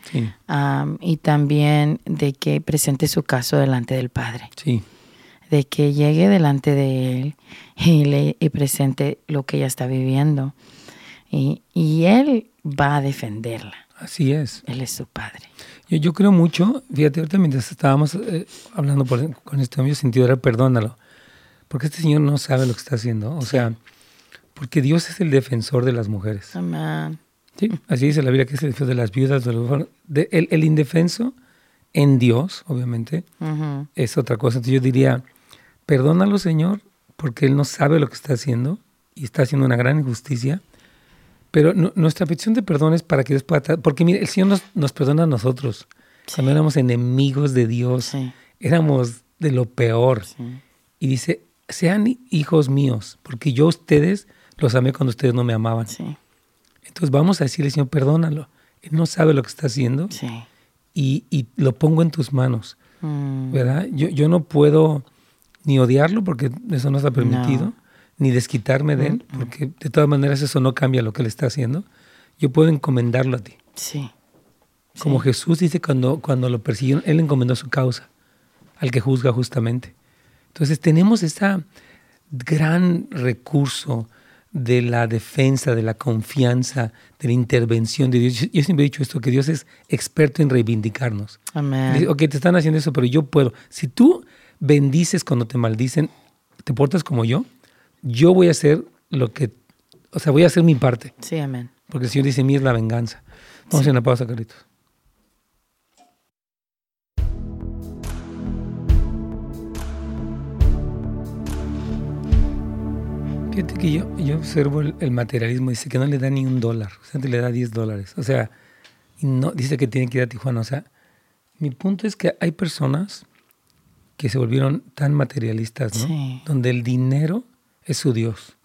y también de que presente su caso delante del Padre. De que llegue delante de Él y, le, y presente lo que ella está viviendo y, Él va a defenderla. Así es. Él es su padre. Yo, yo creo mucho, fíjate, ahorita mientras estábamos eh, hablando con este hombre, sentido era perdónalo, porque este señor no sabe lo que está haciendo. O sea, porque Dios es el defensor de las mujeres. Amén. Sí, así dice la Biblia que es el defensor de las viudas, de el, indefenso en Dios, obviamente, es otra cosa. Entonces yo diría, perdónalo, Señor, porque Él no sabe lo que está haciendo y está haciendo una gran injusticia pero nuestra petición de perdón es para que Dios pueda... Porque mire, el Señor nos, perdona a nosotros. Cuando éramos enemigos de Dios, éramos de lo peor. Y dice, sean hijos míos, porque yo a ustedes los amé cuando ustedes no me amaban. Entonces vamos a decirle, Señor, perdónalo. Él no sabe lo que está haciendo. Y, y, lo pongo en tus manos. Mm. ¿Verdad? Yo, yo no puedo ni odiarlo porque eso no está permitido ni desquitarme de él, porque de todas maneras eso no cambia lo que él está haciendo. Yo puedo encomendarlo a ti. Sí. Como Jesús dice cuando, cuando lo persiguieron, él encomendó su causa al que juzga justamente. Entonces tenemos ese gran recurso de la defensa, de la confianza, de la intervención de Dios. Yo siempre he dicho esto, que Dios es experto en reivindicarnos. Amén. ok, te están haciendo eso, pero yo puedo. Si tú bendices cuando te maldicen, te portas como yo, yo voy a hacer lo que, o sea, voy a hacer mi parte. Sí, amén. Porque el Señor dice, mí es la venganza. Vamos a hacer una pausa, Carlitos. Fíjate que yo, yo observo el, materialismo, dice que no le da ni un dólar, o sea, le da 10 dólares. O sea, no, dice que tiene que ir a Tijuana. O sea, mi punto es que hay personas que se volvieron tan materialistas, ¿no? Sí. Donde el dinero es su Dios.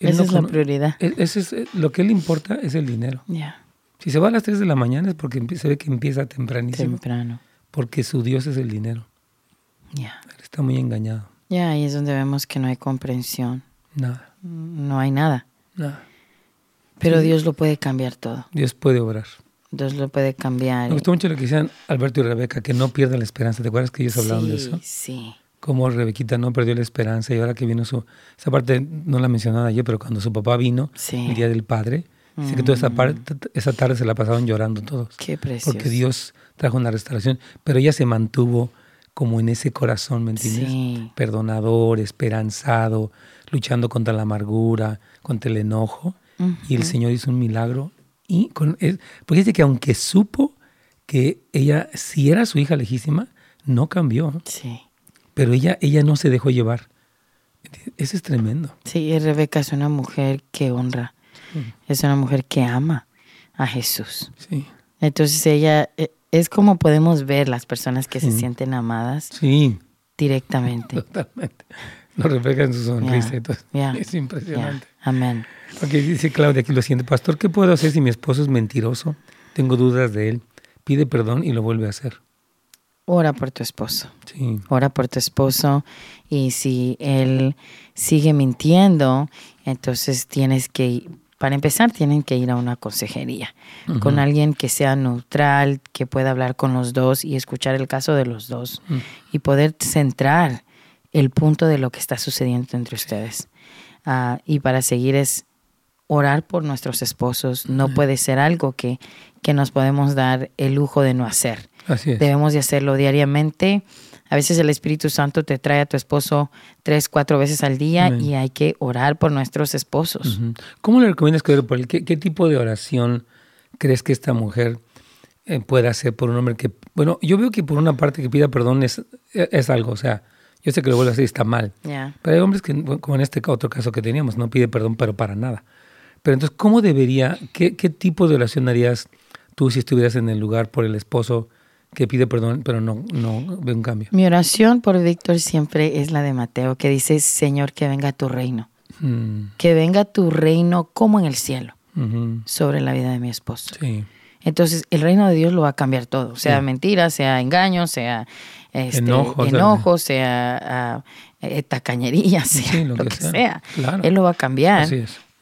Esa es la prioridad. E, es, eh, lo que le importa es el dinero. Si se va a las 3 de la mañana es porque se ve que empieza tempranísimo. Temprano. Porque su Dios es el dinero. Ya. está muy engañado. Ya, ahí es donde vemos que no hay comprensión. Nada. No hay nada. Nada. Pero Dios lo puede cambiar todo. Dios puede obrar. Dios lo puede cambiar. Me gustó mucho lo que decían Alberto y Rebeca, que no pierdan la esperanza. ¿Te acuerdas que ellos hablaban de eso? Sí cómo Rebequita no perdió la esperanza y ahora que vino su... Esa parte no la mencionaba ayer, pero cuando su papá vino, el Día del Padre, dice que toda esa, mm. parte, esa tarde se la pasaban llorando todos. Qué precioso. Porque Dios trajo una restauración, pero ella se mantuvo como en ese corazón, ¿me entiendes? Perdonador, esperanzado, luchando contra la amargura, contra el enojo. Y el Señor hizo un milagro y con, porque dice que aunque supo que ella, si era su hija legítima, no cambió. Sí. Pero ella, ella no se dejó llevar. Eso es tremendo. Sí, Rebeca es una mujer que honra. Es una mujer que ama a Jesús. Sí. Entonces ella eh, es como podemos ver las personas que se sienten amadas. Sí. Directamente. *laughs* Totalmente. Lo refleja en su sonrisa. *laughs* Es impresionante. Amén. Ok, dice Claudia aquí lo siguiente. Pastor, ¿qué puedo hacer si mi esposo es mentiroso? Tengo dudas de él. Pide perdón y lo vuelve a hacer. Ora por tu esposo. Sí. Ora por tu esposo y si él sigue mintiendo, entonces tienes que, para empezar, tienen que ir a una consejería con alguien que sea neutral, que pueda hablar con los dos y escuchar el caso de los dos mm. y poder centrar el punto de lo que está sucediendo entre ustedes. Ah, y para seguir es orar por nuestros esposos. No puede ser algo que, que nos podemos dar el lujo de no hacer. Debemos de hacerlo diariamente. A veces el Espíritu Santo te trae a tu esposo tres, cuatro veces al día y hay que orar por nuestros esposos. ¿Cómo le recomiendas que por él? ¿Qué, tipo de oración crees que esta mujer eh, pueda hacer por un hombre que... Bueno, yo veo que por una parte que pida perdón es, es algo, o sea, yo sé que lo vuelvo a hacer y está mal. Pero hay hombres que, como en este otro caso que teníamos, no pide perdón, pero para nada. Pero entonces, ¿cómo debería, qué, qué tipo de oración harías tú si estuvieras en el lugar por el esposo que pide perdón, pero no, no ve un cambio. Mi oración por Víctor siempre es la de Mateo, que dice, Señor, que venga tu reino. Mm. Que venga tu reino como en el cielo sobre la vida de mi esposo. Sí. Entonces, el reino de Dios lo va a cambiar todo, sea mentira, sea engaño, sea este, enojo, sea uh, tacañería, *laughs* sea lo, que, sea. Él lo va a cambiar.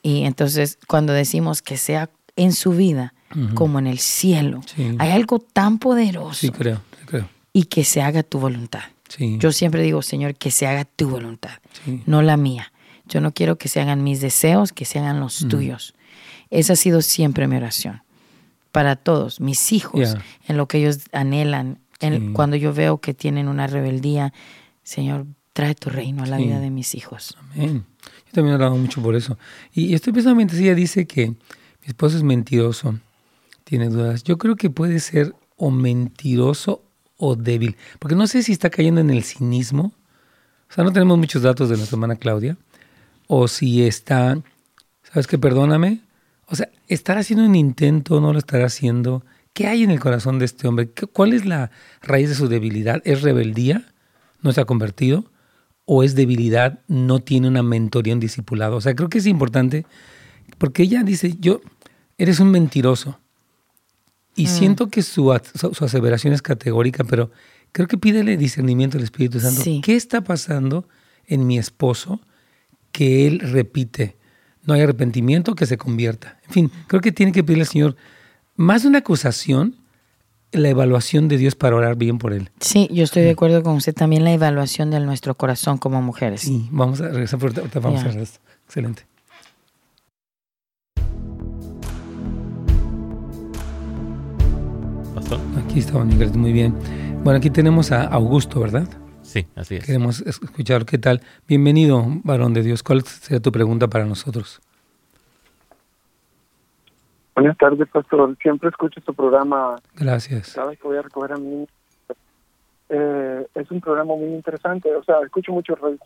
Y entonces, cuando decimos que sea en su vida, como en el cielo. Hay algo tan poderoso. Sí, creo, creo. Y que se haga tu voluntad. Yo siempre digo, Señor, que se haga tu voluntad, no la mía. Yo no quiero que se hagan mis deseos, que se hagan los tuyos. Esa ha sido siempre mi oración. Para todos, mis hijos, en lo que ellos anhelan, en, cuando yo veo que tienen una rebeldía, Señor, trae tu reino a la vida de mis hijos. Amén. Yo también he hablado mucho por eso. Y estoy pensando mientras ella dice que mi esposo es mentiroso tiene dudas. Yo creo que puede ser o mentiroso o débil, porque no sé si está cayendo en el cinismo. O sea, no tenemos muchos datos de nuestra hermana Claudia. O si está, ¿sabes qué? Perdóname. O sea, ¿estará haciendo un intento? ¿No lo estará haciendo? ¿Qué hay en el corazón de este hombre? ¿Cuál es la raíz de su debilidad? ¿Es rebeldía? ¿No se ha convertido? ¿O es debilidad? ¿No tiene una mentoría, un discipulado? O sea, creo que es importante porque ella dice, yo, eres un mentiroso. Y mm. siento que su, su, aseveración es categórica, pero creo que pídele discernimiento al Espíritu Santo. ¿Qué está pasando en mi esposo que él repite? No hay arrepentimiento, que se convierta. En fin, creo que tiene que pedirle al Señor más de una acusación, la evaluación de Dios para orar bien por él. Sí, yo estoy de acuerdo con usted. También la evaluación de nuestro corazón como mujeres. Sí, vamos a regresar por. Vamos a esto. Excelente. Aquí está, Miguel, muy bien. Bueno, aquí tenemos a Augusto, ¿verdad? Sí, así es. Queremos escuchar qué tal. Bienvenido, varón de Dios. ¿Cuál sería tu pregunta para nosotros? Buenas tardes, pastor. Siempre escucho tu programa. Gracias. Cada vez que voy a recoger a mí. Eh, es un programa muy interesante. O sea, escucho mucho radio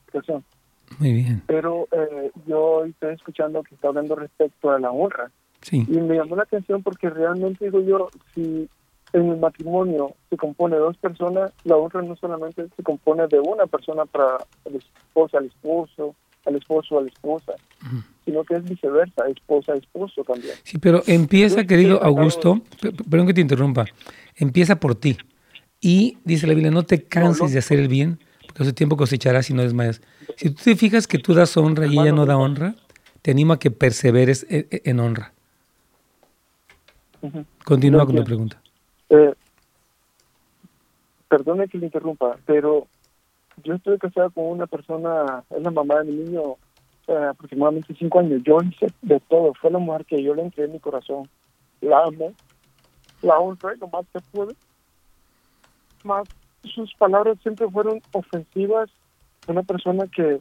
Muy bien. Pero eh, yo estoy escuchando que está hablando respecto a la honra. Sí. Y me llamó la atención porque realmente digo yo, si en el matrimonio se compone de dos personas, la honra no solamente se compone de una persona para el esposa al esposo, al esposo a la esposa, sino que es viceversa, esposa esposo también. Sí, pero empieza, querido Augusto, perdón que te interrumpa, empieza por ti. Y dice la Biblia, no te canses de hacer el bien, porque ese tiempo cosecharás y no desmayas. Si tú te fijas que tú das honra y ella no da honra, te animo a que perseveres e, e, en, honra. Continúa con tu pregunta. Eh, perdone que le interrumpa, pero yo estoy casada con una persona, es la mamá de mi niño, eh, aproximadamente cinco años. Yo hice de todo, fue la mujer que yo le entregué en mi corazón. La amo, la honré lo más que pude. Más sus palabras siempre fueron ofensivas. Una persona que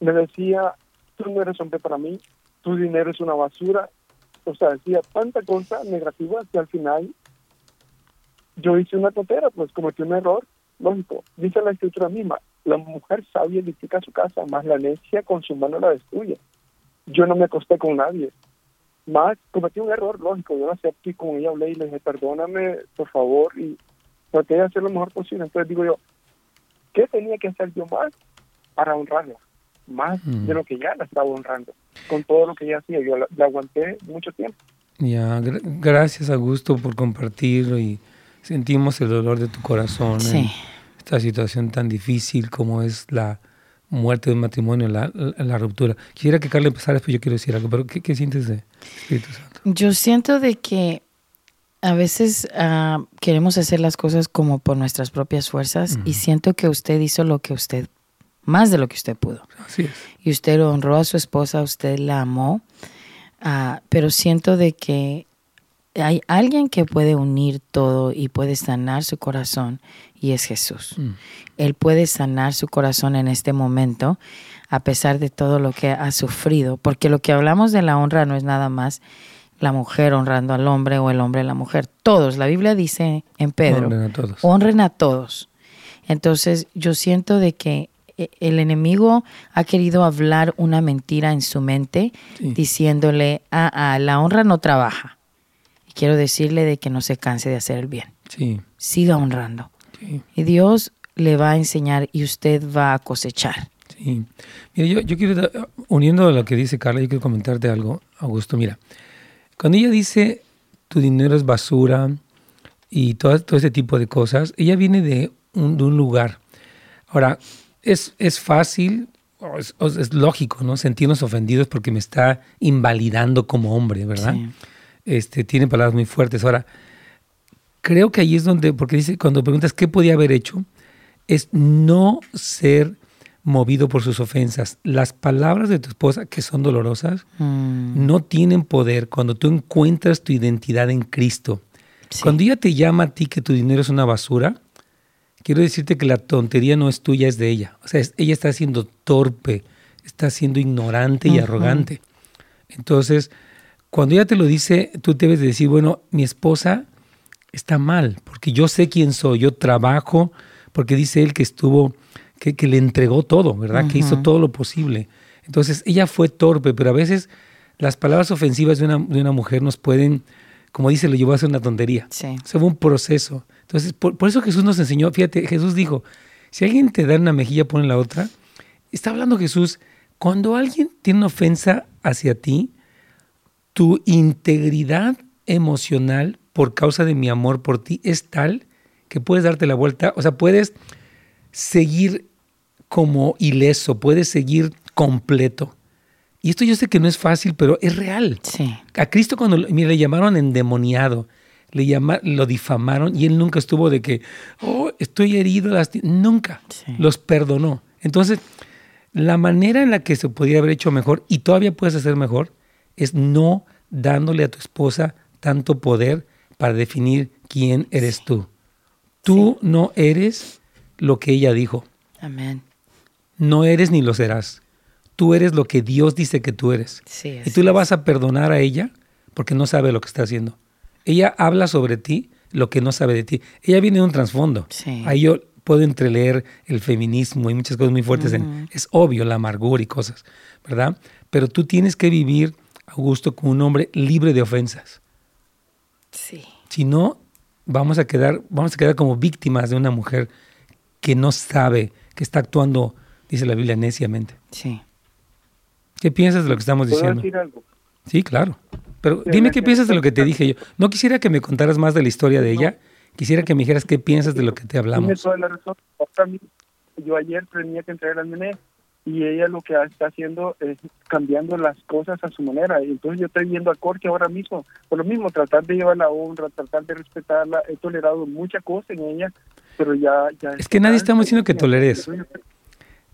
me decía, tú no eres hombre para mí, tu dinero es una basura. o sea, decía tanta cosa negativa que al final yo hice una tontera, pues cometí un error, lógico. Dice la escritura misma, la mujer sabia edifica su casa, más la necia con su mano la destruye. Yo no me acosté con nadie. Más cometí un error, lógico, yo la acepté y con ella hablé y le dije, perdóname, por favor, y traté de hacer lo mejor posible. Entonces digo yo, ¿qué tenía que hacer yo más para honrarla? Más de lo que ya la estaba honrando, con todo lo que ella hacía. Yo la, aguanté mucho tiempo. Ya, gracias Augusto por compartirlo y sentimos el dolor de tu corazón en esta situación tan difícil como es la muerte de un matrimonio, la, la, ruptura. Quisiera que Carla empezara, después yo quiero decir algo, pero ¿qué, qué sientes de Espíritu Santo? Yo siento de que a veces ah, queremos hacer las cosas como por nuestras propias fuerzas y siento que usted hizo lo que usted, más de lo que usted pudo. Así es. Y usted honró a su esposa, usted la amó, uh, pero siento de que hay alguien que puede unir todo y puede sanar su corazón y es Jesús. Mm. Él puede sanar su corazón en este momento a pesar de todo lo que ha sufrido, porque lo que hablamos de la honra no es nada más la mujer honrando al hombre o el hombre a la mujer. Todos, la Biblia dice en Pedro, honren a todos. Honren a todos. Entonces yo siento de que eh, el enemigo ha querido hablar una mentira en su mente, diciéndole, ah, ah, la honra no trabaja. Quiero decirle de que no se canse de hacer el bien. Sí. Siga honrando. Y Dios le va a enseñar y usted va a cosechar. Sí. Mira, yo, yo quiero, uniendo a lo que dice Carla, yo quiero comentarte algo, Augusto. Mira, cuando ella dice tu dinero es basura y todo, todo ese tipo de cosas, ella viene de un, de un lugar. Ahora, es, es fácil, es, es, lógico, ¿no? Sentirnos ofendidos porque me está invalidando como hombre, ¿verdad? Este, tiene palabras muy fuertes. Ahora, creo que ahí es donde, porque dice, cuando preguntas qué podía haber hecho, es no ser movido por sus ofensas. Las palabras de tu esposa, que son dolorosas, mm. no tienen poder cuando tú encuentras tu identidad en Cristo. Cuando ella te llama a ti que tu dinero es una basura, quiero decirte que la tontería no es tuya, es de ella. O sea, ella está siendo torpe, está siendo ignorante y arrogante. Entonces, cuando ella te lo dice, tú debes de decir, bueno, mi esposa está mal, porque yo sé quién soy, yo trabajo, porque dice él que estuvo que, le entregó todo, ¿verdad? Que hizo todo lo posible. Entonces, ella fue torpe, pero a veces las palabras ofensivas de una, de una mujer nos pueden, como dice, lo llevó a hacer una tontería. Sí. fue un proceso. Entonces, por, eso Jesús nos enseñó, fíjate, Jesús dijo, si alguien te da una mejilla, pone la otra. Está hablando Jesús, cuando alguien tiene una ofensa hacia ti, tu integridad emocional por causa de mi amor por ti es tal que puedes darte la vuelta, o sea, puedes seguir como ileso, puedes seguir completo. Y esto yo sé que no es fácil, pero es real. Sí. A Cristo cuando le llamaron endemoniado, le llamaron, lo difamaron y él nunca estuvo de que, oh, estoy herido, nunca. Los perdonó. Entonces, la manera en la que se podría haber hecho mejor y todavía puedes hacer mejor es no dándole a tu esposa tanto poder para definir quién eres tú. Tú no eres lo que ella dijo. Amén. No eres ni lo serás. Tú eres lo que Dios dice que tú eres. Sí, y tú la vas a perdonar a ella porque no sabe lo que está haciendo. Ella habla sobre ti lo que no sabe de ti. Ella viene de un trasfondo. Sí. Ahí yo puedo entreleer el feminismo y muchas cosas muy fuertes. en, es obvio la amargura y cosas, ¿verdad? Pero tú tienes que vivir, Augusto, como un hombre libre de ofensas. Sí. Si no, vamos a quedar, vamos a quedar como víctimas de una mujer que no sabe, que está actuando, dice la Biblia, neciamente. Sí. ¿Qué piensas de lo que estamos diciendo? Decir algo? Sí, claro. Pero dime qué piensas de lo que te dije yo. No quisiera que me contaras más de la historia de ella. Quisiera que me dijeras qué piensas de lo que te hablamos. Toda la razón. Yo ayer tenía que entregar al nene y ella lo que está haciendo es cambiando las cosas a su manera. Y entonces yo estoy viendo a Corte ahora mismo, por lo mismo, tratar de llevar la honra, tratar de respetarla. He tolerado mucha cosa en ella, pero ya... ya es que nadie estamos diciendo que toleres.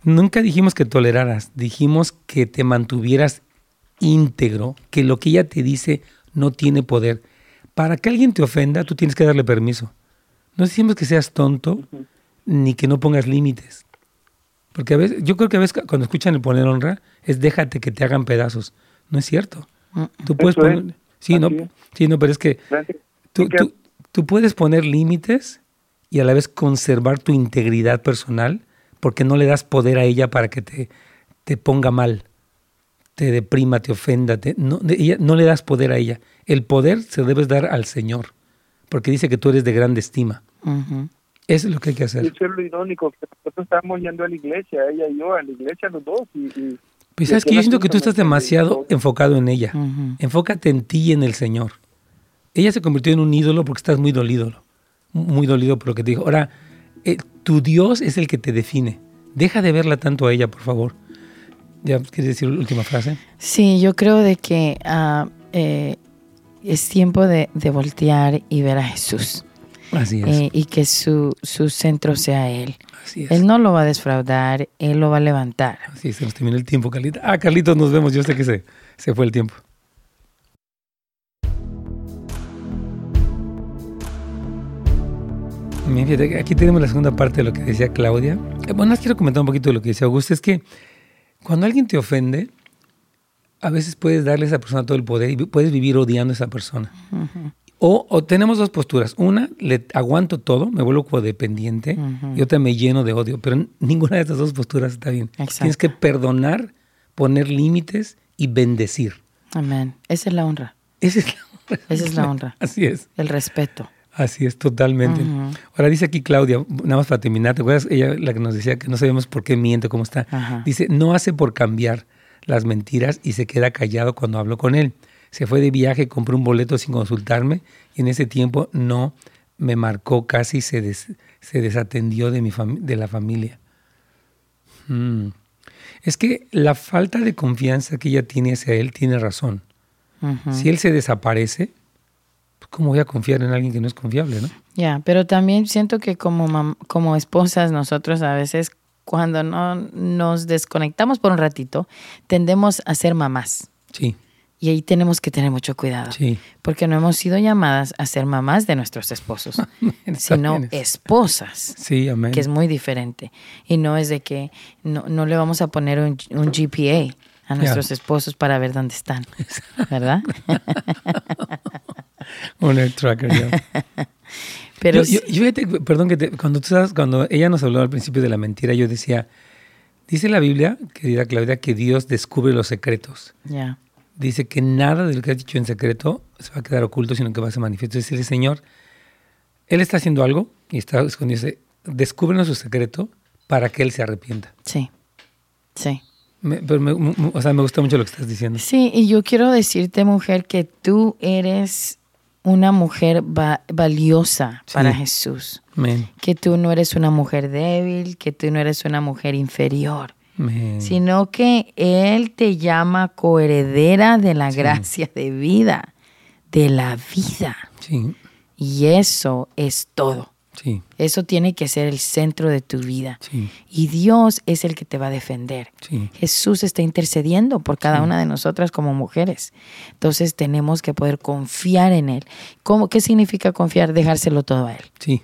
Nunca dijimos que toleraras, dijimos que te mantuvieras íntegro, que lo que ella te dice no tiene poder. Para que alguien te ofenda, tú tienes que darle permiso. No decimos que seas tonto, ni que no pongas límites. Porque a veces, yo creo que a veces cuando escuchan el poner honra, es déjate que te hagan pedazos. No es cierto. Tú puedes poner, Sí, no, sí, no, pero es que tú, tú, tú puedes poner límites y a la vez conservar tu integridad personal porque no le das poder a ella para que te, te ponga mal, te deprima, te ofenda, no, ella, no le das poder a ella. El poder se lo debes dar al Señor, porque dice que tú eres de grande estima. Eso es lo que hay que hacer. Eso es lo irónico, que nosotros estamos yendo a la iglesia, ella y yo, a la iglesia los dos. Y, pues sabes que yo siento que tú estás demasiado enfocado en ella. Enfócate en ti y en el Señor. Ella se convirtió en un ídolo porque estás muy dolido, muy dolido por lo que te dijo. Ahora, eh, tu Dios es el que te define. Deja de verla tanto a ella, por favor. ¿Ya quieres decir la última frase? Sí, yo creo de que ah, eh, es tiempo de, voltear y ver a Jesús. Así es. Eh, y que su, su, centro sea Él. Así es. Él no lo va a defraudar, Él lo va a levantar. Así es, se nos terminó el tiempo, Carlita. Ah, Carlitos, nos vemos. Yo sé que se, se fue el tiempo. aquí tenemos la segunda parte de lo que decía Claudia. Eh, bueno, quiero comentar un poquito de lo que decía Augusto. Es que cuando alguien te ofende, a veces puedes darle a esa persona todo el poder y puedes vivir odiando a esa persona. O, tenemos dos posturas. Una, le aguanto todo, me vuelvo codependiente, y otra, me lleno de odio. Pero ninguna de estas dos posturas está bien. Tienes que perdonar, poner límites y bendecir. Amén. Esa es la honra. Esa es la honra. Esa es la honra. *laughs* Así es. El respeto. Así es, totalmente. Ahora dice aquí Claudia, nada más para terminar, ¿te acuerdas? Ella la que nos decía que no sabemos por qué miente, cómo está. Dice, no hace por cambiar las mentiras y se queda callado cuando hablo con él. Se fue de viaje, compró un boleto sin consultarme y en ese tiempo no me marcó, casi se, se desatendió de, mi de la familia. Mm. Es que la falta de confianza que ella tiene hacia él tiene razón. Si él se desaparece, ¿cómo voy a confiar en alguien que no es confiable, no? Ya, pero también siento que como, como esposas nosotros a veces cuando no nos desconectamos por un ratito, tendemos a ser mamás. Sí. Y ahí tenemos que tener mucho cuidado. Sí. Porque no hemos sido llamadas a ser mamás de nuestros esposos, *laughs* sino esposas. Sí, amén. Que es muy diferente. Y no es de que no, no le vamos a poner un, un GPA a nuestros esposos para ver dónde están. *laughs* ¿Verdad? *laughs* Un tracker, Pero yo, perdón que cuando tú sabes, cuando ella nos habló al principio de la mentira, yo decía, dice la Biblia, querida Claudia, que Dios descubre los secretos. Ya. Dice que nada de lo que has dicho en secreto se va a quedar oculto, sino que va a ser manifiesto. Es decir, Señor, Él está haciendo algo y está escondiéndose. Descúbrenos su secreto para que Él se arrepienta. Sí, sí. pero me, o sea, me gusta mucho lo que estás diciendo. Sí, y yo quiero decirte, mujer, que tú eres una mujer valiosa para Jesús. Que tú no eres una mujer débil, que tú no eres una mujer inferior. Sino que Él te llama coheredera de la gracia de vida, de la vida. Y eso es todo. Eso tiene que ser el centro de tu vida. Y Dios es el que te va a defender. Jesús está intercediendo por cada una de nosotras como mujeres. Entonces tenemos que poder confiar en Él. ¿Cómo, ¿Qué significa confiar? Dejárselo todo a Él. Sí.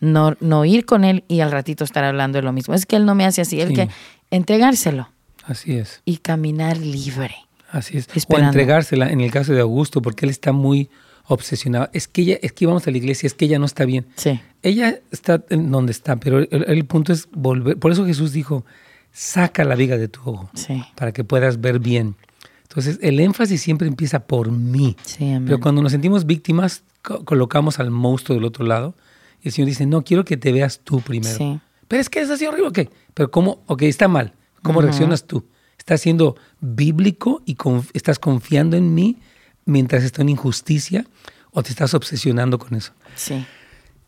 No, no ir con Él y al ratito estar hablando de lo mismo. Es que Él no me hace así. Él que entregárselo. Así es. Y caminar libre. Así es. O entregársela en el caso de Augusto, porque él está muy obsesionada. Es que ella, es que íbamos a la iglesia, es que ella no está bien. Sí. Ella está en donde está, pero el, punto es volver. Por eso Jesús dijo, saca la viga de tu ojo para que puedas ver bien. Entonces, el énfasis siempre empieza por mí. pero cuando nos sentimos víctimas, colocamos al monstruo del otro lado y el Señor dice, no, quiero que te veas tú primero. Pero es que es así horrible, ok. Pero ¿cómo? Ok, está mal. ¿Cómo reaccionas tú? ¿Estás siendo bíblico y estás confiando en mí mientras está en injusticia o te estás obsesionando con eso. Sí.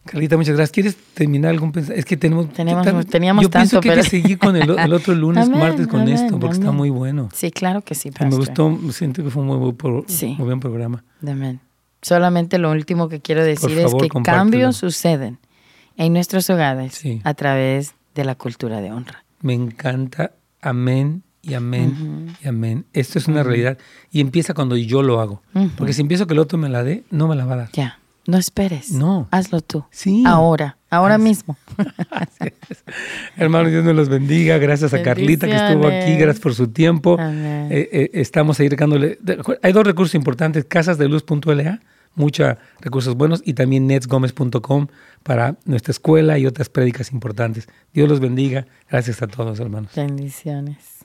Carlita, muchas gracias. ¿Quieres terminar algún pensamiento? Es que tenemos, tenemos teníamos yo tanto, pienso que hay que seguir con el, otro *laughs* lunes, martes con esto, porque está muy bueno. Sí, claro que sí. Me gustó, siento que fue un muy, buen programa. Amén. Solamente lo último que quiero decir es que cambios suceden en nuestros hogares a través de la cultura de honra. Me encanta. Amén y amén y amén. Esto es una realidad y empieza cuando yo lo hago. Porque si empiezo que el otro me la dé, no me la va a dar. Ya. No esperes. No. Hazlo tú. Sí. Ahora, ahora mismo. *laughs* Hermano, Dios nos los bendiga. Gracias a Carlita que estuvo aquí. Gracias por su tiempo. Eh, eh, estamos ahí regándole. Hay dos recursos importantes: casasdeluz.la, muchos recursos buenos, y también netsgomez.com para nuestra escuela y otras prédicas importantes. Dios los bendiga. Gracias a todos, hermanos. Bendiciones.